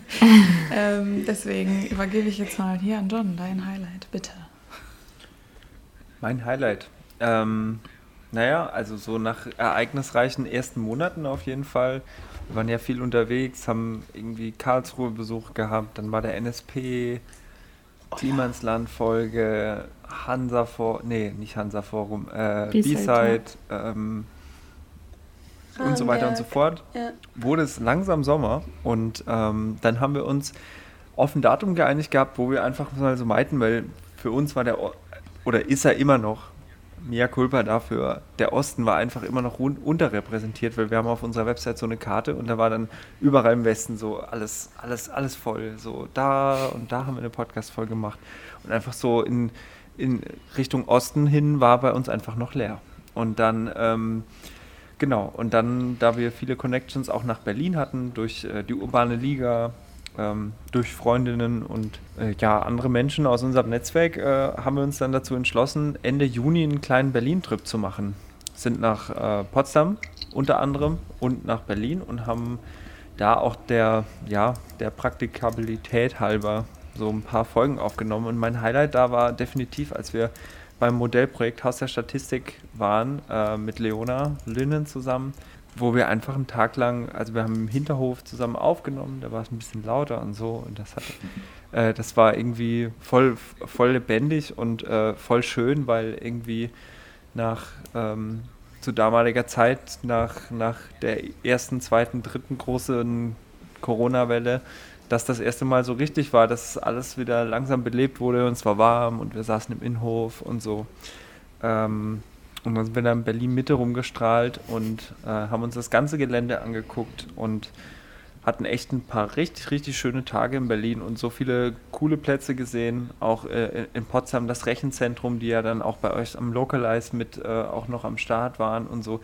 ähm, deswegen übergebe ich jetzt mal hier an John dein Highlight, bitte. Mein Highlight. Ähm, naja, also so nach ereignisreichen ersten Monaten auf jeden Fall. Wir waren ja viel unterwegs, haben irgendwie Karlsruhe Besuch gehabt, dann war der NSP, Klimansland-Folge, Hansa Forum, nee, nicht Hansa Forum, äh, B-Side, ähm, und so weiter und so fort. Ja. wurde es langsam Sommer und ähm, dann haben wir uns auf ein Datum geeinigt gehabt, wo wir einfach mal so meinten, weil für uns war der, O- oder ist er immer noch, Mia Culpa dafür, der Osten war einfach immer noch unterrepräsentiert, weil wir haben auf unserer Website so eine Karte und da war dann überall im Westen so alles, alles, alles voll. So da und da haben wir eine Podcast-Folge gemacht und einfach so in, in Richtung Osten hin war bei uns einfach noch leer. Und dann ähm, Genau, und dann, da wir viele Connections auch nach Berlin hatten, durch äh, die urbane Liga, ähm, durch Freundinnen und äh, ja, andere Menschen aus unserem Netzwerk, äh, haben wir uns dann dazu entschlossen, Ende Juni einen kleinen Berlin-Trip zu machen. Sind nach äh, Potsdam unter anderem und nach Berlin und haben da auch der, ja, der Praktikabilität halber so ein paar Folgen aufgenommen. Und mein Highlight da war definitiv, als wir beim Modellprojekt Haus der Statistik waren, äh, mit Leona Linnen zusammen, wo wir einfach einen Tag lang, also wir haben im Hinterhof zusammen aufgenommen, da war es ein bisschen lauter und so und das hat, äh, das war irgendwie voll, voll lebendig und äh, voll schön, weil irgendwie nach, ähm, zu damaliger Zeit, nach, nach der ersten, zweiten, dritten großen Corona-Welle, dass das erste Mal so richtig war, dass alles wieder langsam belebt wurde und es war warm und wir saßen im Innenhof und so. Ähm, und dann sind wir da in Berlin Mitte rumgestrahlt und äh, haben uns das ganze Gelände angeguckt und hatten echt ein paar richtig, richtig schöne Tage in Berlin und so viele coole Plätze gesehen. Auch äh, in- in Potsdam das Rechenzentrum, die ja dann auch bei euch am Localize mit äh, auch noch am Start waren und so.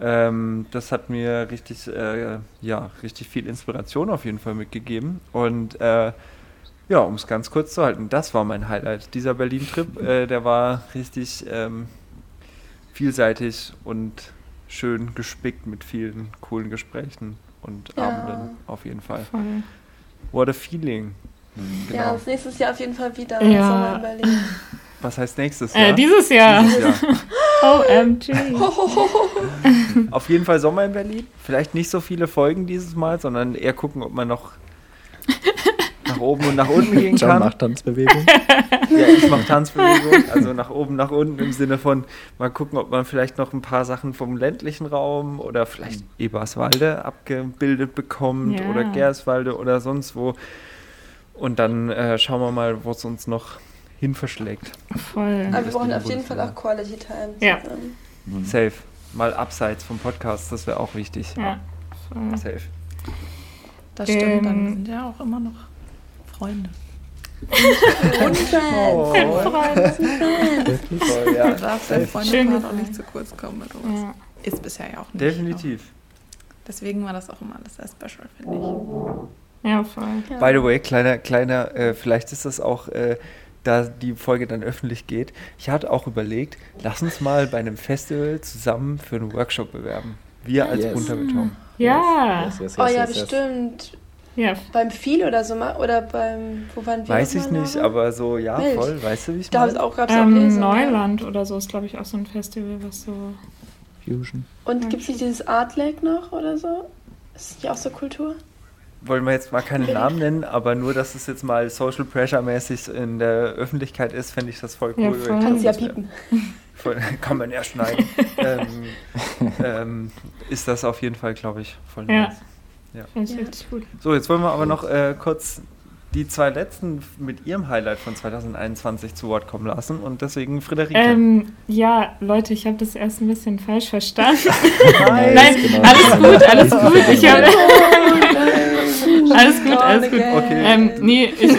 Ähm, das hat mir richtig, äh, ja, richtig viel Inspiration auf jeden Fall mitgegeben. Und äh, ja, um es ganz kurz zu halten, das war mein Highlight. Dieser Berlin-Trip, äh, der war richtig ähm, vielseitig und schön gespickt mit vielen coolen Gesprächen und Ja. Abenden auf jeden Fall. Voll. What a feeling. Mhm. Ja, Genau. das nächstes Jahr auf jeden Fall wieder Ja. Sommer in Berlin. Was heißt nächstes Jahr? Äh, dieses Jahr. Dieses Jahr. OMG. Auf jeden Fall Sommer in Berlin. Vielleicht nicht so viele Folgen dieses Mal, sondern eher gucken, ob man noch nach oben und nach unten gehen John kann. macht Tanzbewegung. Ja, ich mache Tanzbewegung, also nach oben, nach unten im Sinne von mal gucken, ob man vielleicht noch ein paar Sachen vom ländlichen Raum oder vielleicht Eberswalde abgebildet bekommt Ja. oder Gerswalde oder sonst wo. Und dann äh, schauen wir mal, wo es uns noch hin verschlägt. Voll. Aber wir brauchen auf jeden Fall auch Quality Time Ja. Mhm. Safe. Mal abseits vom Podcast, das wäre auch wichtig. Ja. Safe. Das stimmt, dann Ähm. sind ja auch immer noch Freunde. Und. Oh. Friends. Wirklich? Voll, ja. Da darf Safe. dein Schön Freundeskreis gesagt. auch nicht zu kurz kommen mit sowas. Ja. Ist bisher ja auch nicht. Definitiv. Deswegen war das auch immer alles sehr special, finde ich. Ja, voll. Ja. By the way, kleiner, kleiner, äh, vielleicht ist das auch, äh, da die Folge dann öffentlich geht. Ich hatte auch überlegt, lass uns mal bei einem Festival zusammen für einen Workshop bewerben. Wir als Yes. bunter Beton. Ja. Yes, yes, yes, Oh ja, yes, yes. bestimmt. Ja, Beim Viel oder so mal. Oder beim. Wo waren wir? Weiß ich nicht, aber so, ja, Wild. voll, weißt du, wie ich Da meine? auch, gab es auch ähm, Lesungen. ja. Neuland oder so ist, glaube ich, auch so ein Festival, was so. Fusion. Und gibt es nicht dieses Art Lake noch oder so? Ist nicht auch so Kultur? Wollen wir jetzt mal keine Namen nennen, aber nur, dass es jetzt mal Social Pressure mäßig in der Öffentlichkeit ist, fände ich das voll Ja, cool. voll. Ich Kannst ja glaub, piepen. Voll, kann man ja schneiden. ähm, ähm, ist das auf jeden Fall, glaube ich, voll Ja. nice. Finde ich Ja. richtig gut. So, jetzt wollen wir aber noch äh, kurz die zwei letzten mit ihrem Highlight von 2021 zu Wort kommen lassen und deswegen Friederike. Ähm, ja, Leute, ich habe das erst ein bisschen falsch verstanden. Nein. Nein, genau. alles gut, alles gut. Ich habe alles gut, alles gut. Okay. Ähm, nee, ich,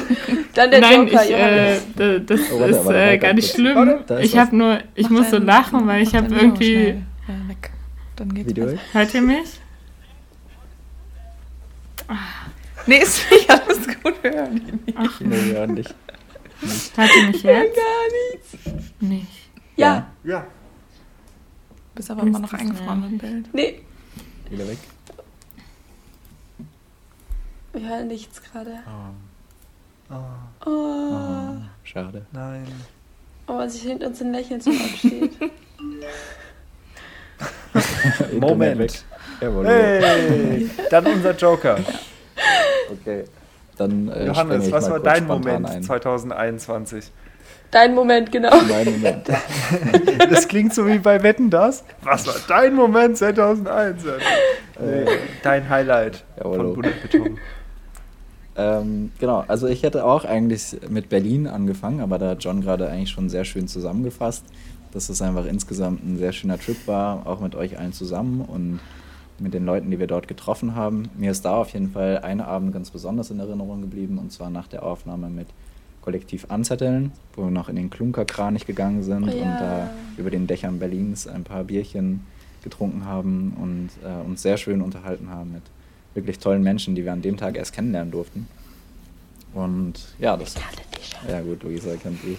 Dann der nein, Joker, ich, äh, das Oh, warte, ist äh, warte, gar nicht schlimm. Warte, ist Ich habe nur, ich muss so lachen, weil ich habe irgendwie. weg. Dann geht's Video. besser. Hört ihr mich? Nee, ist nicht alles gut. Wir hören ihn nicht. Ach, Nee, ja, nicht. hört ihr mich jetzt? Gar nichts. Nicht. Ja, Ja. Bist aber immer noch eingefroren im. Bild. nee, Wieder weg. wir hören nichts gerade. Oh. Oh, Oh, schade. Nein. oh, was sich hinter uns ein Lächeln zum absteht. Internet Moment. Jawohl. Hey, dann unser Joker. Okay. Dann äh, Johannes, ich was mal war dein Moment ein. 2021? Dein Moment, genau. Mein Moment. Das klingt so wie bei Wetten das. Was war dein Moment 2001? Nee, dein Highlight Jawohl. von Buddha Beton. Ähm, genau, also ich hätte auch eigentlich mit Berlin angefangen, aber da hat John gerade eigentlich schon sehr schön zusammengefasst, dass es einfach insgesamt ein sehr schöner Trip war, auch mit euch allen zusammen und mit den Leuten, die wir dort getroffen haben. Mir ist da auf jeden Fall ein Abend ganz besonders in Erinnerung geblieben und zwar nach der Aufnahme mit Kollektiv Anzetteln, wo wir noch in den Klunkerkranich gegangen sind Oh ja. und da über den Dächern Berlins ein paar Bierchen getrunken haben und äh, uns sehr schön unterhalten haben mit wirklich tollen Menschen, die wir an dem Tag erst kennenlernen durften. Und ja, das. Ja, gut, Luisa kennt die.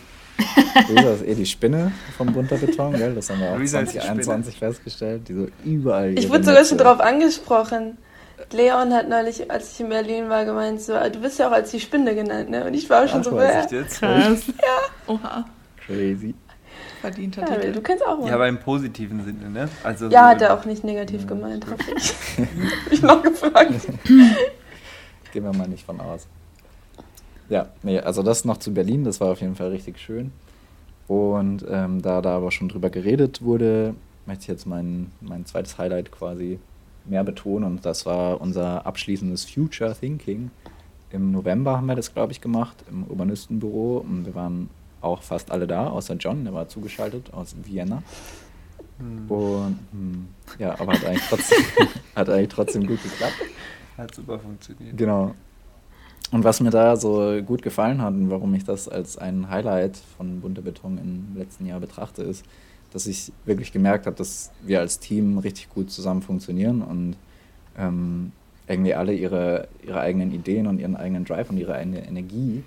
Luisa ist eh die Spinne vom bunter Beton, gell? Das haben wir auch Luisa ist die 2021 festgestellt, die so überall. Ich wurde sogar schon drauf angesprochen. Leon hat neulich, als ich in Berlin war, gemeint, so, du bist ja auch als die Spinne genannt, ne? Und ich war schon Ach, so, weiß ja, Echt jetzt? Krass. Oha, Crazy. verdienter ja, Titel. du kennst auch mal. Ja, aber im positiven Sinne, ne? Also Ja, so hat er auch nicht negativ gemeint, hoffe ich. Hab ich noch gefragt. Gehen wir mal nicht von aus. Ja, nee, also das noch zu Berlin, das war auf jeden Fall richtig schön. Und ähm, da da aber schon drüber geredet wurde, möchte ich jetzt mein, mein zweites Highlight quasi mehr betonen. Und das war unser abschließendes Future Thinking. Im November haben wir das, glaube ich, gemacht, im Urbanistenbüro. Und wir waren auch fast alle da, außer John, der war zugeschaltet aus Vienna. Hm, Und hm, ja, aber hat eigentlich trotzdem, hat eigentlich trotzdem gut geklappt. hat super funktioniert. Genau. Und was mir da so gut gefallen hat und warum ich das als ein Highlight von Bunter Beton im letzten Jahr betrachte, ist, dass ich wirklich gemerkt habe, dass wir als Team richtig gut zusammen funktionieren und ähm, irgendwie alle ihre, ihre eigenen Ideen und ihren eigenen Drive und ihre eigene Energie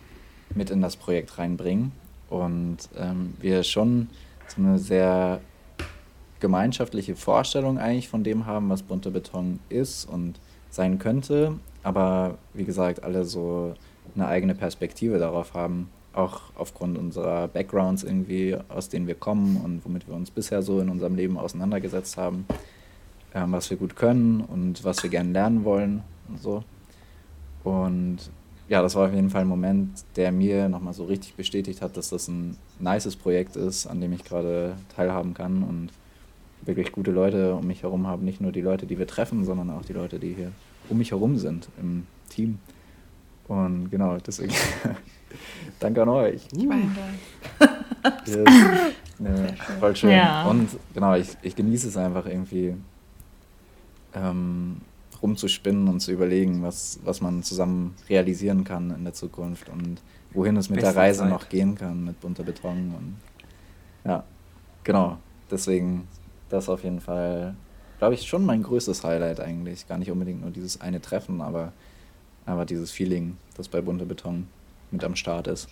mit in das Projekt reinbringen. Und ähm, wir schon so eine sehr gemeinschaftliche Vorstellung eigentlich von dem haben, was bunter Beton ist und sein könnte, aber wie gesagt, alle so eine eigene Perspektive darauf haben, auch aufgrund unserer Backgrounds irgendwie, aus denen wir kommen und womit wir uns bisher so in unserem Leben auseinandergesetzt haben, ähm, was wir gut können und was wir gerne lernen wollen und so. Und ja, das war auf jeden Fall ein Moment, der mir nochmal so richtig bestätigt hat, dass das ein nices Projekt ist, an dem ich gerade teilhaben kann und wirklich gute Leute um mich herum habe. Nicht nur die Leute, die wir treffen, sondern auch die Leute, die hier um mich herum sind im Team. Und genau, deswegen danke an euch. Ich. Yes. Ja, voll schön. Ja. Und genau, ich, ich genieße es einfach irgendwie, ähm, rumzuspinnen und zu überlegen, was, was man zusammen realisieren kann in der Zukunft und wohin es mit Beste der Reise Zeit. noch gehen kann mit bunter Beton. Und ja, genau. Deswegen das auf jeden Fall, glaube ich, schon mein größtes Highlight eigentlich. Gar nicht unbedingt nur dieses eine Treffen, aber, aber dieses Feeling, das bei bunter Beton mit am Start ist.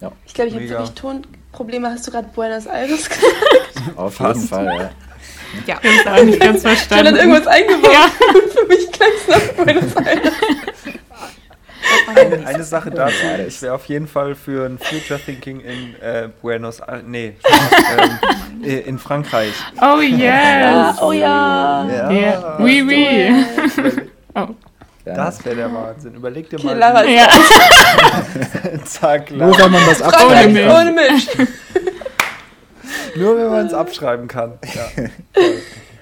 Ja, Ich glaube, ich habe wirklich Tonprobleme. Hast du gerade Buenos Aires gesagt? auf jeden Fall, ja. Ja. Ich auch nicht ganz Ich habe verstanden. dann irgendwas eingeworfen. Für mich klang es nach Buenos Aires. Eine, eine Sache dazu, ich wäre auf jeden Fall für ein Future Thinking in äh, Buenos Aires, nee, ähm, äh, in Frankreich. Oh yes! oh ja. Ja. Oui, oui. Oh. Das wäre der Wahnsinn. Überleg dir Okay, mal, Lara, Ja. zack, Wo Lara. soll man das abschreiben? Milch. ohne Milch. Nur wenn man es abschreiben kann. Ja, toll.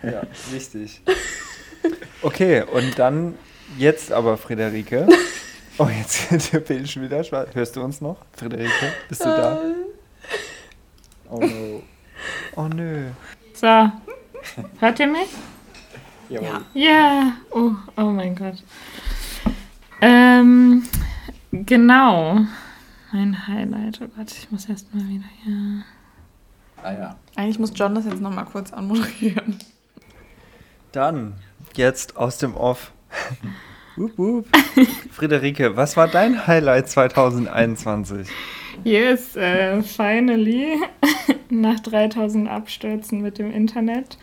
ja, wichtig. Okay, und dann jetzt aber, Friederike. Oh, jetzt ist der Bild schon wieder schwarz. Hörst du uns noch? Friederike, bist du da? Oh no. Oh nö. So. Hört ihr mich? Jawohl. Ja. Oh, oh mein Gott. Ähm, genau. Mein Highlight. Oh Gott, ich muss erst mal wieder hier. Ah ja. Eigentlich muss John das jetzt nochmal kurz anmoderieren. Dann, jetzt aus dem Off. Wup, wup. Friederike, was war dein Highlight 2021? Yes, äh, finally. Nach 3000 Abstürzen mit dem Internet.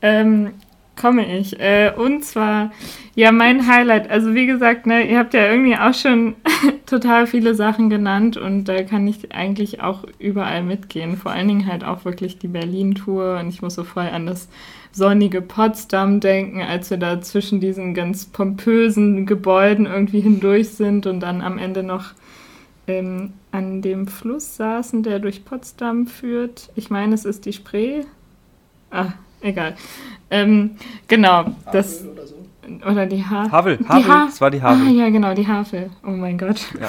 Ähm, komme ich. Äh, und zwar, ja, mein Highlight. Also, wie gesagt, ne, ihr habt ja irgendwie auch schon total viele Sachen genannt und da kann ich eigentlich auch überall mitgehen. Vor allen Dingen halt auch wirklich die Berlin-Tour und ich muss so voll an das sonnige Potsdam denken, als wir da zwischen diesen ganz pompösen Gebäuden irgendwie hindurch sind und dann am Ende noch ähm, an dem Fluss saßen, der durch Potsdam führt. Ich meine, es ist die Spree. Ah, egal. Ähm, genau, das oder so? oder die Havel. Havel, Die Havel, Ha- es war die Ah, Havel. ja, genau, die Havel. Oh mein Gott. Ja.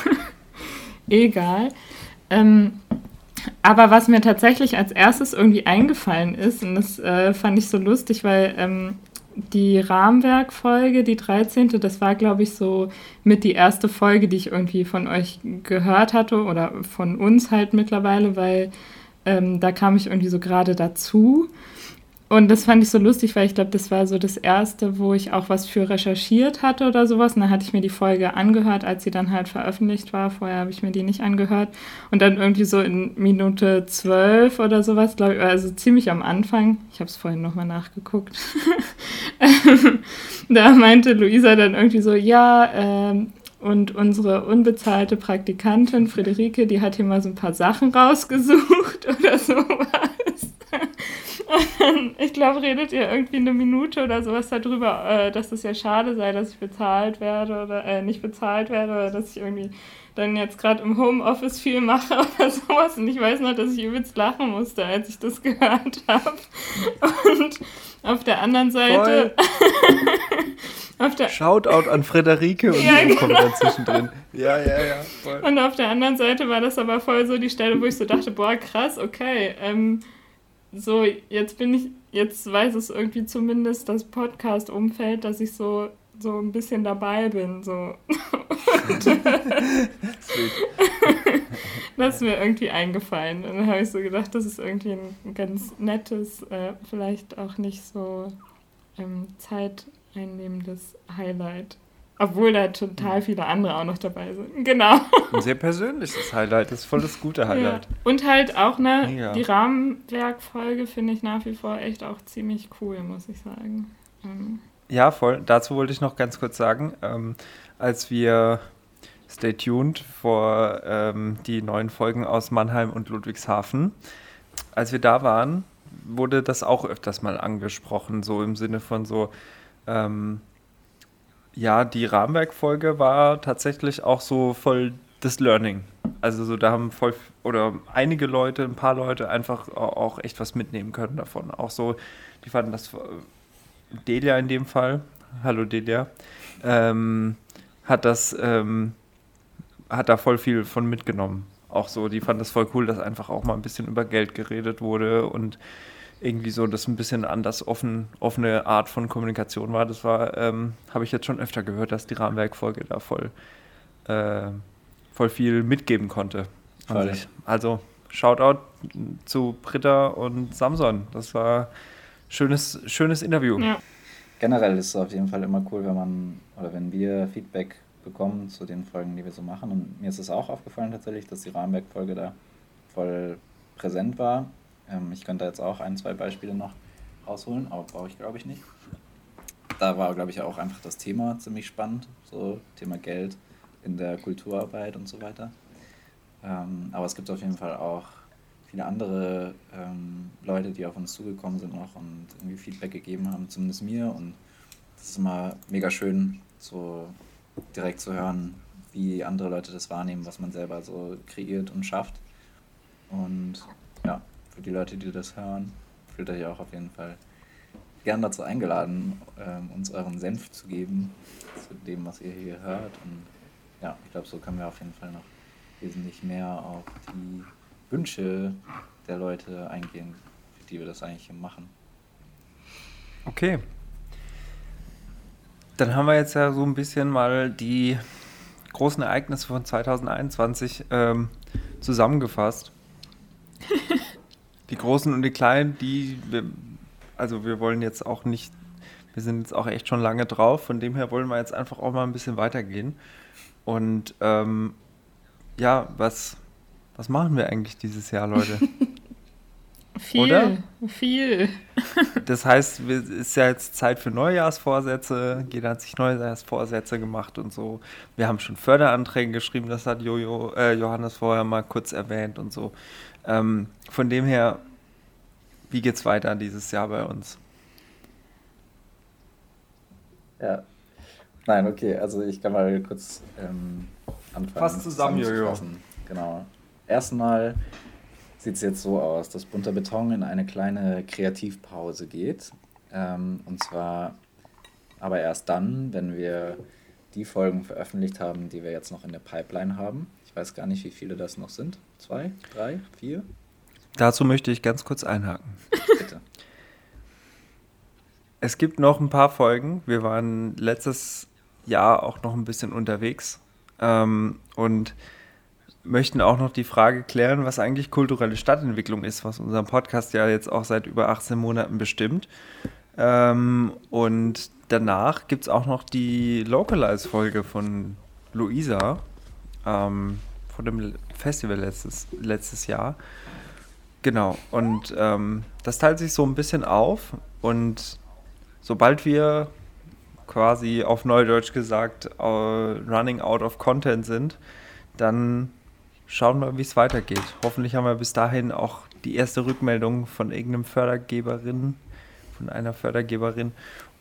Egal. Ähm, aber was mir tatsächlich als erstes irgendwie eingefallen ist, und das äh, fand ich so lustig, weil ähm, die Rahmenwerkfolge, die 13., das war, glaube ich, so mit die erste Folge, die ich irgendwie von euch gehört hatte oder von uns halt mittlerweile, weil ähm, da kam ich irgendwie so gerade dazu. Und das fand ich so lustig, weil ich glaube, das war so das erste, wo ich auch was für recherchiert hatte oder sowas. Und dann hatte ich mir die Folge angehört, als sie dann halt veröffentlicht war. Vorher habe ich mir die nicht angehört. Und dann irgendwie so in Minute zwölf oder sowas, glaube ich, also ziemlich am Anfang. Ich habe es vorhin nochmal nachgeguckt. da meinte Luisa dann irgendwie so, ja, ähm, und unsere unbezahlte Praktikantin Friederike, die hat hier mal so ein paar Sachen rausgesucht oder sowas. Ich glaube, redet ihr irgendwie eine Minute oder sowas darüber, äh, dass es ja schade sei, dass ich bezahlt werde oder äh, nicht bezahlt werde oder dass ich irgendwie dann jetzt gerade im Homeoffice viel mache oder sowas. Und ich weiß noch, dass ich übelst lachen musste, als ich das gehört habe. Und auf der anderen Seite, auf der, Shoutout an Friederike und Ja, ja, genau. kommt zwischendrin. Ja, ja, ja. Voll. Und auf der anderen Seite war das aber voll so die Stelle, wo ich so dachte, boah, krass, okay, ähm, so, jetzt bin ich, jetzt weiß es irgendwie zumindest das Podcast-Umfeld, dass ich so, so ein bisschen dabei bin, so. Das ist mir irgendwie eingefallen. Und dann habe ich so gedacht, das ist irgendwie ein ganz nettes, äh, vielleicht auch nicht so ähm, zeiteinnehmendes Highlight. Obwohl da total viele andere auch noch dabei sind. Genau. Ein sehr persönliches Highlight, das ist voll das gute Highlight. Ja. Und halt auch, ne, Mega. die Rahmenwerkfolge finde ich nach wie vor echt auch ziemlich cool, muss ich sagen. Ähm, Ja, voll. Dazu wollte ich noch ganz kurz sagen, ähm, als wir Stay tuned vor ähm, die neuen Folgen aus Mannheim und Ludwigshafen. Als wir da waren, wurde das auch öfters mal angesprochen, so im Sinne von so, ähm, ja, die Rahmenwerkfolge war tatsächlich auch so voll das Learning. Also so, da haben voll oder einige Leute, ein paar Leute einfach au- auch echt was mitnehmen können davon. Auch so, die fanden das, äh, Delia in dem Fall, hallo Delia, ähm, hat das, ähm, hat da voll viel von mitgenommen. Auch so, die fanden das voll cool, dass einfach auch mal ein bisschen über Geld geredet wurde und irgendwie so das ein bisschen anders offen, offene Art von Kommunikation war. Das war, ähm, habe ich jetzt schon öfter gehört, dass die Rahmenwerkfolge da voll, äh, voll viel mitgeben konnte. Also Shoutout zu Britta und Samson. Das war schönes, schönes Interview. Ja. Generell ist es auf jeden Fall immer cool, wenn man oder wenn wir Feedback bekommen zu den Folgen, die wir so machen. Und mir ist es auch aufgefallen tatsächlich, dass die Rahmenwerkfolge da voll präsent war. Ähm, ich könnte jetzt auch ein, zwei Beispiele noch rausholen, aber brauche ich glaube ich nicht. Da war, glaube ich, auch einfach das Thema ziemlich spannend, so Thema Geld in der Kulturarbeit und so weiter. Ähm, aber es gibt auf jeden Fall auch viele andere ähm, Leute, die auf uns zugekommen sind noch und irgendwie Feedback gegeben haben, zumindest mir. Und das ist immer mega schön, so direkt zu hören, wie andere Leute das wahrnehmen, was man selber so kreiert und schafft. Und ja, für die Leute, die das hören, fühlt euch auch auf jeden Fall gern dazu eingeladen, ähm, uns euren Senf zu geben zu dem, was ihr hier hört. Und ja, ich glaube, so können wir auf jeden Fall noch wesentlich mehr auf die Wünsche der Leute eingehen, für die wir das eigentlich hier machen. Okay. Dann haben wir jetzt ja so ein bisschen mal die großen Ereignisse von 2021 ähm, zusammengefasst. Die großen und die kleinen, die wir, also wir wollen jetzt auch nicht, wir sind jetzt auch echt schon lange drauf, von dem her wollen wir jetzt einfach auch mal ein bisschen weitergehen. Und ähm, ja, was, was machen wir eigentlich dieses Jahr, Leute? Viel, Oder? viel. Das heißt, es ist ja jetzt Zeit für Neujahrsvorsätze. Jeder hat sich Neujahrsvorsätze gemacht und so. Wir haben schon Förderanträge geschrieben, das hat Jojo, äh, Johannes vorher mal kurz erwähnt und so. Ähm, von dem her, wie geht's weiter dieses Jahr bei uns? Ja. Nein, okay, also ich kann mal kurz ähm, anfangen. Fass zusammen, Jojo. Genau. Erstmal sieht es jetzt so aus, dass Bunter Beton in eine kleine Kreativpause geht. Ähm, und zwar aber erst dann, wenn wir die Folgen veröffentlicht haben, die wir jetzt noch in der Pipeline haben. Ich weiß gar nicht, wie viele das noch sind. Zwei, drei, vier? Dazu möchte ich ganz kurz einhaken. Bitte. Es gibt noch ein paar Folgen. Wir waren letztes Jahr auch noch ein bisschen unterwegs ähm, und möchten auch noch die Frage klären, was eigentlich kulturelle Stadtentwicklung ist, was unseren Podcast ja jetzt auch seit über 18 Monaten bestimmt. Ähm, und danach gibt es auch noch die Localize-Folge von Luisa ähm, von dem Festival letztes, letztes Jahr. Genau, und ähm, das teilt sich so ein bisschen auf und sobald wir quasi auf Neudeutsch gesagt äh, running out of content sind, dann schauen wir, wie es weitergeht. Hoffentlich haben wir bis dahin auch die erste Rückmeldung von irgendeinem Fördergeberin, von einer Fördergeberin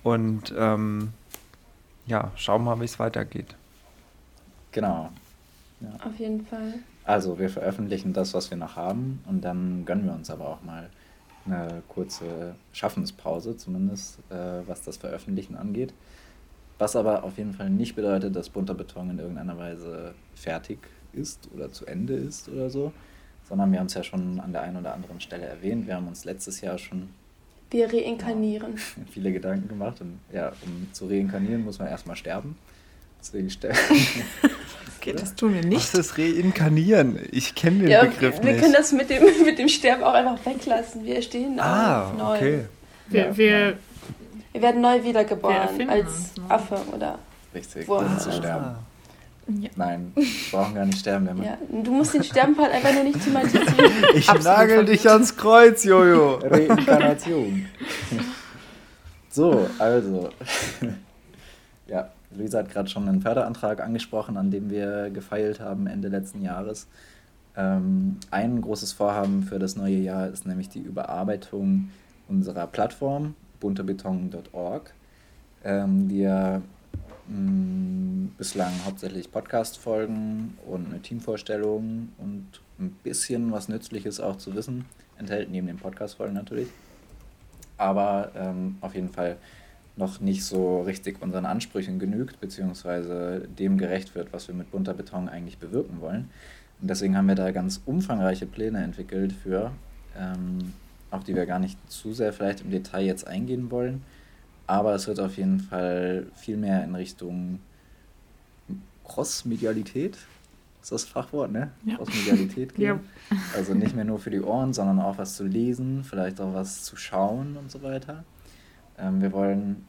und ähm, ja, schauen wir mal, wie es weitergeht. Genau. Auf jeden Fall. Also wir veröffentlichen das, was wir noch haben und dann gönnen wir uns aber auch mal eine kurze Schaffenspause, zumindest äh, was das Veröffentlichen angeht. Was aber auf jeden Fall nicht bedeutet, dass bunter Beton in irgendeiner Weise fertig ist oder zu Ende ist oder so, sondern wir haben es ja schon an der einen oder anderen Stelle erwähnt. Wir haben uns letztes Jahr schon Wir reinkarnieren. viele Gedanken gemacht und ja, um zu reinkarnieren muss man erstmal sterben. Deswegen sterben. Okay, das tun wir Was nicht. ist Reinkarnieren? Ich kenne den Ja, Begriff wir nicht. können das mit dem, mit dem Sterben auch einfach weglassen. Wir stehen ah, auf neu. okay. Wir, Ja, wir, Wir werden neu Wir wiedergeboren als uns neu. Affe oder. Richtig, Wo- um zu Ah. sterben. Ja. Nein, wir brauchen gar nicht sterben. Wir Ja, du musst den Sterbenpart einfach nur nicht thematisieren. Ich Absolut nagel dich ans Kreuz, Jojo. Reinkarnation. so, also. ja, Luisa hat gerade schon einen Förderantrag angesprochen, an dem wir gefeilt haben Ende letzten Jahres. Ähm, ein großes Vorhaben für das neue Jahr ist nämlich die Überarbeitung unserer Plattform bunterbeton.org, ähm, ja mh, bislang hauptsächlich Podcast-Folgen und eine Teamvorstellung und ein bisschen was Nützliches auch zu wissen enthält, neben den Podcast-Folgen natürlich. Aber ähm, auf jeden Fall noch nicht so richtig unseren Ansprüchen genügt, beziehungsweise dem gerecht wird, was wir mit bunter Beton eigentlich bewirken wollen. Und deswegen haben wir da ganz umfangreiche Pläne entwickelt für, ähm, auf die wir gar nicht zu sehr vielleicht im Detail jetzt eingehen wollen. Aber es wird auf jeden Fall viel mehr in Richtung Cross-Medialität, ist das Fachwort, ne? Ja. Cross-Medialität gehen. Ja. Also nicht mehr nur für die Ohren, sondern auch was zu lesen, vielleicht auch was zu schauen und so weiter. Ähm, wir wollen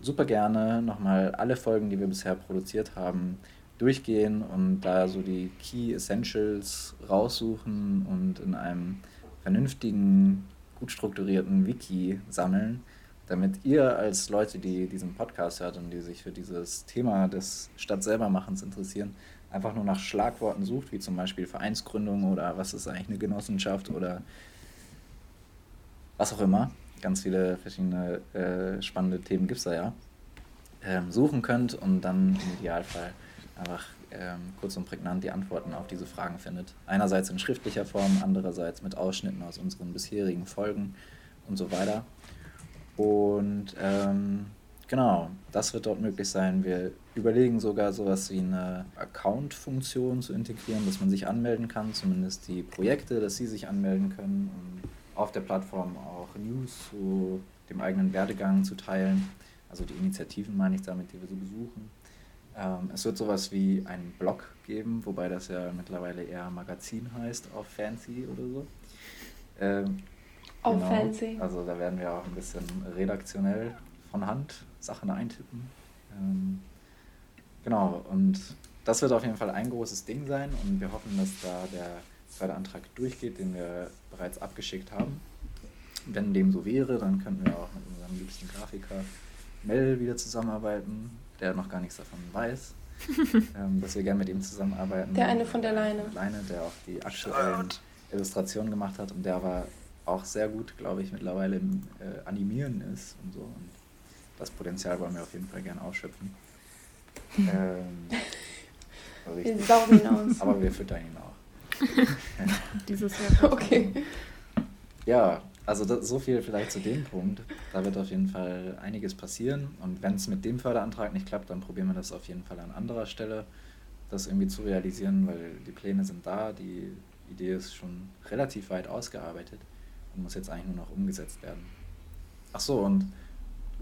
super gerne nochmal alle Folgen, die wir bisher produziert haben, durchgehen und da so die Key Essentials raussuchen und in einem vernünftigen, gut strukturierten Wiki sammeln, damit ihr als Leute, die diesen Podcast hört und die sich für dieses Thema des Stadt selber Machens interessieren, einfach nur nach Schlagworten sucht, wie zum Beispiel Vereinsgründung oder was ist eigentlich eine Genossenschaft oder was auch immer. Ganz viele verschiedene äh, spannende Themen gibt es da ja. Ähm, suchen könnt und dann im Idealfall einfach ähm, kurz und prägnant die Antworten auf diese Fragen findet. Einerseits in schriftlicher Form, andererseits mit Ausschnitten aus unseren bisherigen Folgen und so weiter. Und ähm, genau, das wird dort möglich sein. Wir überlegen sogar sowas wie eine Account-Funktion zu integrieren, dass man sich anmelden kann, zumindest die Projekte, dass sie sich anmelden können und auf der Plattform auch News zu dem eigenen Werdegang zu teilen. Also die Initiativen meine ich damit, die wir so besuchen. Ähm, es wird sowas wie einen Blog geben, wobei das ja mittlerweile eher Magazin heißt auf Fancy oder so. Ähm, Auf Fancy. Also da werden wir auch ein bisschen redaktionell von Hand Sachen eintippen. Ähm, genau, und das wird auf jeden Fall ein großes Ding sein und wir hoffen, dass da der Förderantrag durchgeht, den wir bereits abgeschickt haben. Wenn dem so wäre, dann könnten wir auch mit unserem liebsten Grafiker Mel wieder zusammenarbeiten, der noch gar nichts davon weiß, ähm, dass wir gerne mit ihm zusammenarbeiten. Der eine von der Leine. Leine, der auch die aktuellen Illustrationen gemacht hat und der aber auch sehr gut, glaube ich, mittlerweile im äh, Animieren ist und so. Und das Potenzial wollen wir auf jeden Fall gerne ausschöpfen. ähm, Wir saugen ihn aus. Aber wir füttern ihn auch. Dieses Jahr. Okay. Ja, also das, so viel vielleicht zu dem Punkt. Da wird auf jeden Fall einiges passieren. Und wenn es mit dem Förderantrag nicht klappt, dann probieren wir das auf jeden Fall an anderer Stelle, das irgendwie zu realisieren, weil die Pläne sind da, die Idee ist schon relativ weit ausgearbeitet und muss jetzt eigentlich nur noch umgesetzt werden. Ach so, und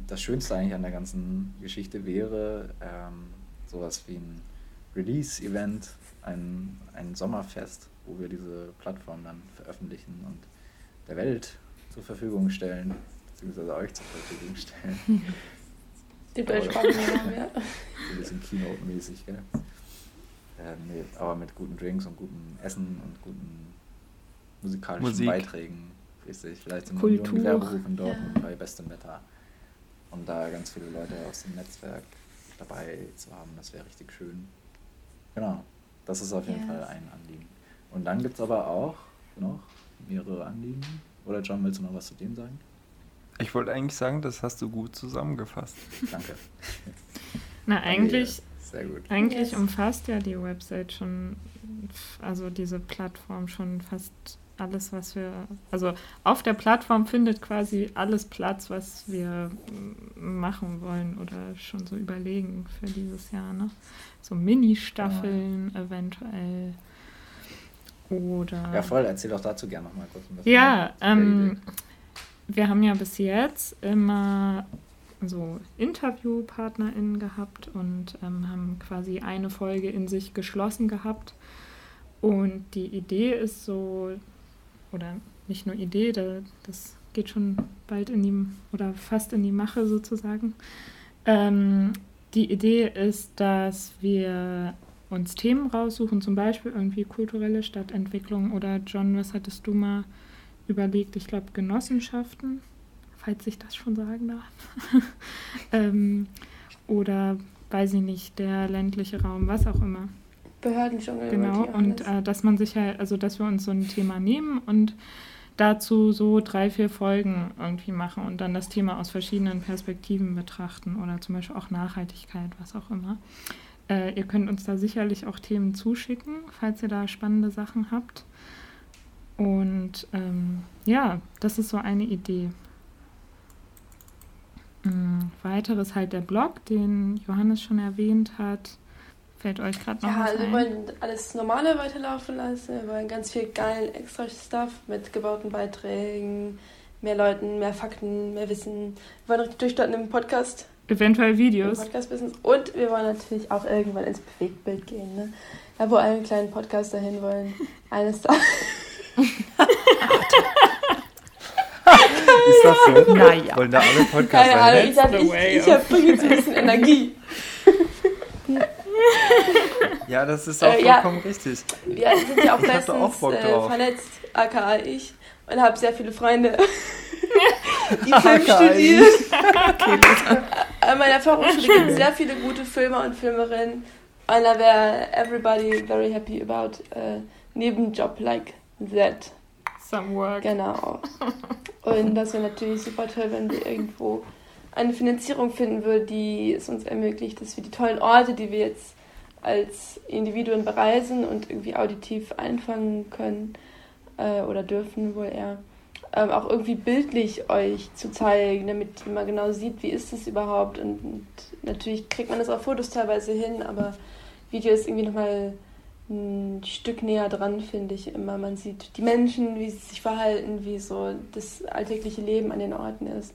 das Schönste eigentlich an der ganzen Geschichte wäre ähm, sowas wie ein Release-Event, ein, ein Sommerfest, wo wir diese Plattform dann veröffentlichen und der Welt zur Verfügung stellen, beziehungsweise euch zur Verfügung stellen. Die deutschsprachigen haben, ja. So ein bisschen Keynote-mäßig, gell? Äh, nee, aber mit guten Drinks und gutem Essen und guten musikalischen Musik. Beiträgen. Richtig, vielleicht im Kultur. Union-Gewerberuf in Dortmund Ja. bei bestem Wetter. Und da ganz viele Leute aus dem Netzwerk dabei zu haben, das wäre richtig schön. Genau, das ist auf jeden Yes. Fall ein Anliegen. Und dann gibt es aber auch noch mehrere Anliegen. Oder John, willst du noch was zu dem sagen? Ich wollte eigentlich sagen, das hast du gut zusammengefasst. Danke. Na, eigentlich, Sehr gut. eigentlich Yes. umfasst ja die Website schon, also diese Plattform schon fast alles, was wir, also auf der Plattform findet quasi alles Platz, was wir machen wollen oder schon so überlegen für dieses Jahr, ne? So Mini-Staffeln eventuell oder... Ja, voll, erzähl doch dazu gerne nochmal kurz ein bisschen. Ja, ähm, wir haben ja bis jetzt immer so InterviewpartnerInnen gehabt und ähm, haben quasi eine Folge in sich geschlossen gehabt. Und die Idee ist so, oder nicht nur Idee, da, das geht schon bald in die, oder fast in die Mache sozusagen. Ähm, die Idee ist, dass wir uns Themen raussuchen, zum Beispiel irgendwie kulturelle Stadtentwicklung oder John, was hattest du mal überlegt? Ich glaube Genossenschaften, falls ich das schon sagen darf. ähm, oder weiß ich nicht, der ländliche Raum, was auch immer. Behördendschungel. Genau, und äh, dass man sich halt, also dass wir uns so ein Thema nehmen und dazu so drei, vier Folgen irgendwie machen und dann das Thema aus verschiedenen Perspektiven betrachten oder zum Beispiel auch Nachhaltigkeit, was auch immer. Äh, ihr könnt uns da sicherlich auch Themen zuschicken, falls ihr da spannende Sachen habt. Und ähm, ja, das ist so eine Idee. Mm, Weiteres halt der Blog, den Johannes schon erwähnt hat. Fällt euch gerade noch Ja, was also wir ein? wollen alles Normale weiterlaufen lassen. Wir wollen ganz viel geilen Extra-Stuff mit gebauten Beiträgen, mehr Leuten, mehr Fakten, mehr Wissen. Wir wollen richtig durchstarten im Podcast, Eventuell Videos. Podcast-Business. Und wir wollen natürlich auch irgendwann ins Bewegtbild gehen. Ne? Da, wo alle kleinen Podcaster hin wollen. Eines Tages. Ist das so? Naja. Wollen da alle Keine Ahnung, sein? ich, ich, ich habe jetzt ein bisschen Energie. Ja, das ist auch Äh, ja. vollkommen richtig. Wir sind ja auch Ich auch bestens Bock äh, drauf. vernetzt, aka ich. Und habe sehr viele Freunde, die AKA Film studieren. Okay. An meiner Fachhochschule gibt es sehr viele gute Filmer und Filmerinnen. Und da wäre everybody very happy about äh, Nebenjob like that. Some work. Genau. Und das wäre natürlich super toll, wenn wir irgendwo eine Finanzierung finden würden, die es uns ermöglicht, dass wir die tollen Orte, die wir jetzt als Individuen bereisen und irgendwie auditiv einfangen können äh, oder dürfen wohl eher, ähm, auch irgendwie bildlich euch zu zeigen, damit man genau sieht, wie ist es überhaupt. Und, und natürlich kriegt man das auf Fotos teilweise hin, aber Video ist irgendwie nochmal ein Stück näher dran, finde ich immer. Man sieht die Menschen, wie sie sich verhalten, wie so das alltägliche Leben an den Orten ist.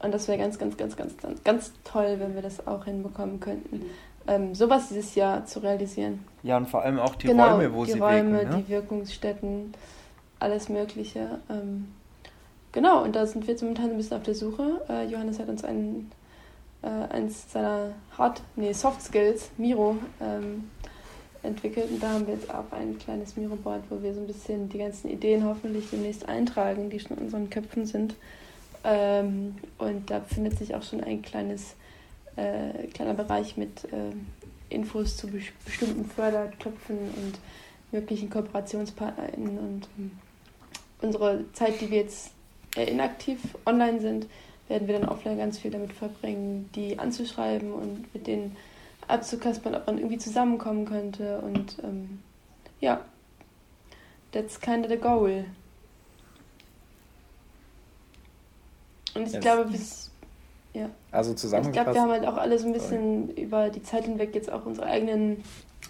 Und das wäre ganz, ganz, ganz, ganz, ganz, ganz toll, wenn wir das auch hinbekommen könnten, ähm, sowas dieses Jahr zu realisieren. Ja, und vor allem auch die genau, Räume, wo die sie Räume, wirken. Ne? die Wirkungsstätten, alles Mögliche. Ähm, genau, und da sind wir jetzt momentan ein bisschen auf der Suche. Äh, Johannes hat uns ein, äh, eins seiner Hard, nee, Soft Skills, Miro, ähm, entwickelt. Und da haben wir jetzt auch ein kleines Miro-Board, wo wir so ein bisschen die ganzen Ideen hoffentlich demnächst eintragen, die schon in unseren Köpfen sind. Ähm, und da befindet sich auch schon ein kleines, äh, kleiner Bereich mit ähm, Infos zu bes- bestimmten Fördertöpfen und möglichen KooperationspartnerInnen. Und ähm, unsere Zeit, die wir jetzt äh, inaktiv online sind, werden wir dann offline ganz viel damit verbringen, die anzuschreiben und mit denen abzukaspern, ob man irgendwie zusammenkommen könnte. Und ähm, ja, that's kind of the goal. Und ich Yes. glaube, bis Also ich zusammengefasst. glaube, wir haben halt auch alle so ein bisschen über die Zeit hinweg jetzt auch unsere eigenen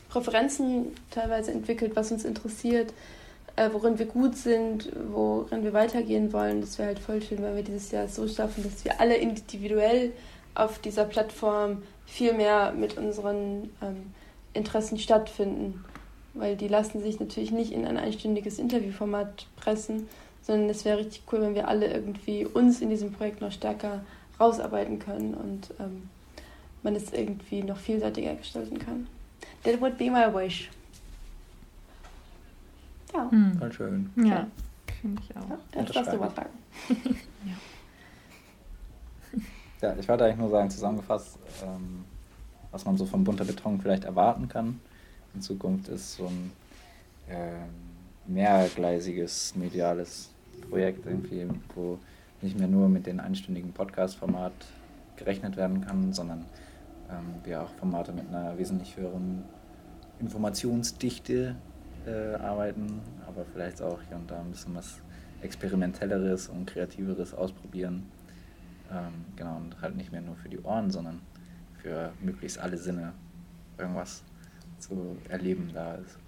Präferenzen teilweise entwickelt, was uns interessiert, äh, worin wir gut sind, worin wir weitergehen wollen. Das wäre halt voll schön, wenn wir dieses Jahr es so schaffen, dass wir alle individuell auf dieser Plattform viel mehr mit unseren ähm, Interessen stattfinden. Weil die lassen sich natürlich nicht in ein einstündiges Interviewformat pressen, sondern es wäre richtig cool, wenn wir alle irgendwie uns in diesem Projekt noch stärker rausarbeiten können und ähm, man es irgendwie noch vielseitiger gestalten kann. That would be my wish. Ja, Hm. Voll schön. Ja, finde ich auch. ja das darfst du mal sagen. Ja, ich wollte eigentlich nur sagen, zusammengefasst, ähm, was man so vom bunter Beton vielleicht erwarten kann in Zukunft, ist so ein ähm, mehrgleisiges mediales Projekt irgendwie, wo nicht mehr nur mit dem einstündigen Podcast-Format gerechnet werden kann, sondern ähm, wir auch Formate mit einer wesentlich höheren Informationsdichte äh, arbeiten, aber vielleicht auch hier und da ein bisschen was Experimentelleres und Kreativeres ausprobieren. Ähm, genau, und halt nicht mehr nur für die Ohren, sondern für möglichst alle Sinne irgendwas zu erleben da ist.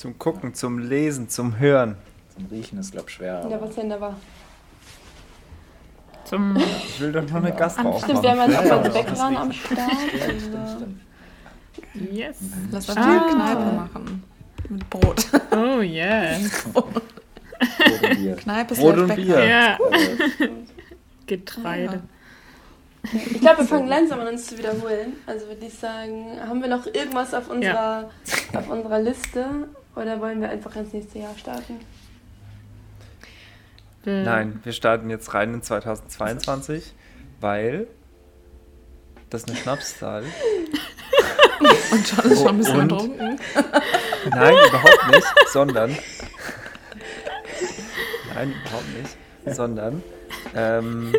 Zum Gucken, zum Lesen, zum Hören. Zum Riechen ist, glaube ich, schwer. Ja, was denn da war. Zum Ich will doch noch eine Gastro Stimmt, wir haben Ja, mal ja, Bäckerin das am Start. Ja, stimmt, Also, stimmt. Yes. Lass uns Ah. Kneipe machen. Mit Brot. Oh yes. Brot und Bier. Kneipe Brot und. Bier. Ja, Getreide. ich glaube, wir fangen langsam an uns zu wiederholen. Also würde ich sagen, haben wir noch irgendwas auf unserer, auf unserer Liste oder wollen wir einfach ins nächste Jahr starten? Wir- Nein, wir starten jetzt rein in 2022, weil das ist eine Schnapszahl. Und schon ist schon ein bisschen Und? ertrunken. Nein, überhaupt nicht, sondern. Nein, überhaupt nicht, sondern. Ähm,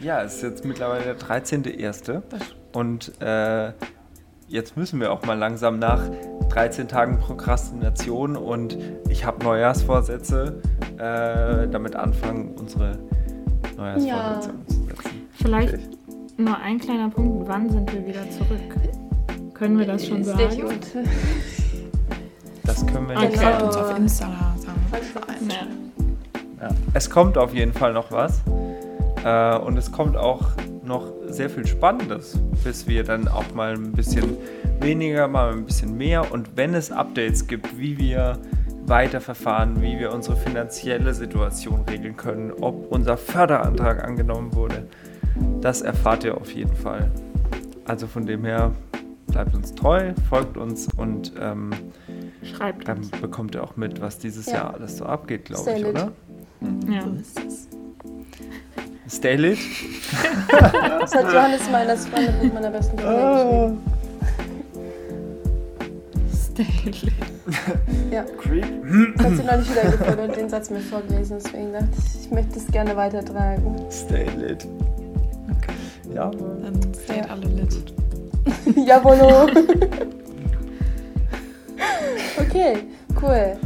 ja, es ist jetzt mittlerweile der 13.01. Und äh, jetzt müssen wir auch mal langsam nach 13 Tagen Prokrastination und ich habe Neujahrsvorsätze äh, damit anfangen, unsere Neujahrsvorsätze Ja. umzusetzen. Vielleicht Richtig. nur ein kleiner Punkt. Wann sind wir wieder zurück? Können wir das schon sagen? Das können wir Okay. nicht sagen. uns auf Insta, sagen. Ja. Es kommt auf jeden Fall noch was. Äh, und es kommt auch noch sehr viel Spannendes, bis wir dann auch mal ein bisschen weniger, mal ein bisschen mehr. Und wenn es Updates gibt, wie wir weiterverfahren, wie wir unsere finanzielle Situation regeln können, ob unser Förderantrag angenommen wurde, das erfahrt ihr auf jeden Fall. Also von dem her bleibt uns treu, folgt uns und ähm, Schreibt dann uns. bekommt ihr auch mit, was dieses Ja. Jahr alles so abgeht, glaube ich, oder? Ja. So ist es. Stay lit. Das hat Johannes mal das Freundin mit meiner besten Freundin geschrieben. Stay lit. Ja, Creep. das hat sie neulich wieder gefunden und den Satz mir vorgelesen. Deswegen dachte ich, ich möchte es gerne weitertragen. Stay lit. Okay. Ja. Dann seid alle lit. Jawollo. okay, cool.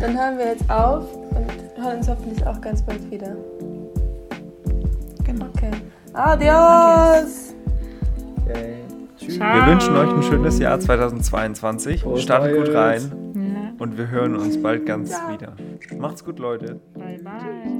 Dann hören wir jetzt auf und hören uns hoffentlich auch ganz bald wieder. Genau. Okay. Adios. Wir wünschen euch ein schönes Jahr 2022. Frohes Startet gut rein Ja. und wir hören uns bald ganz wieder. Macht's gut, Leute. Bye bye.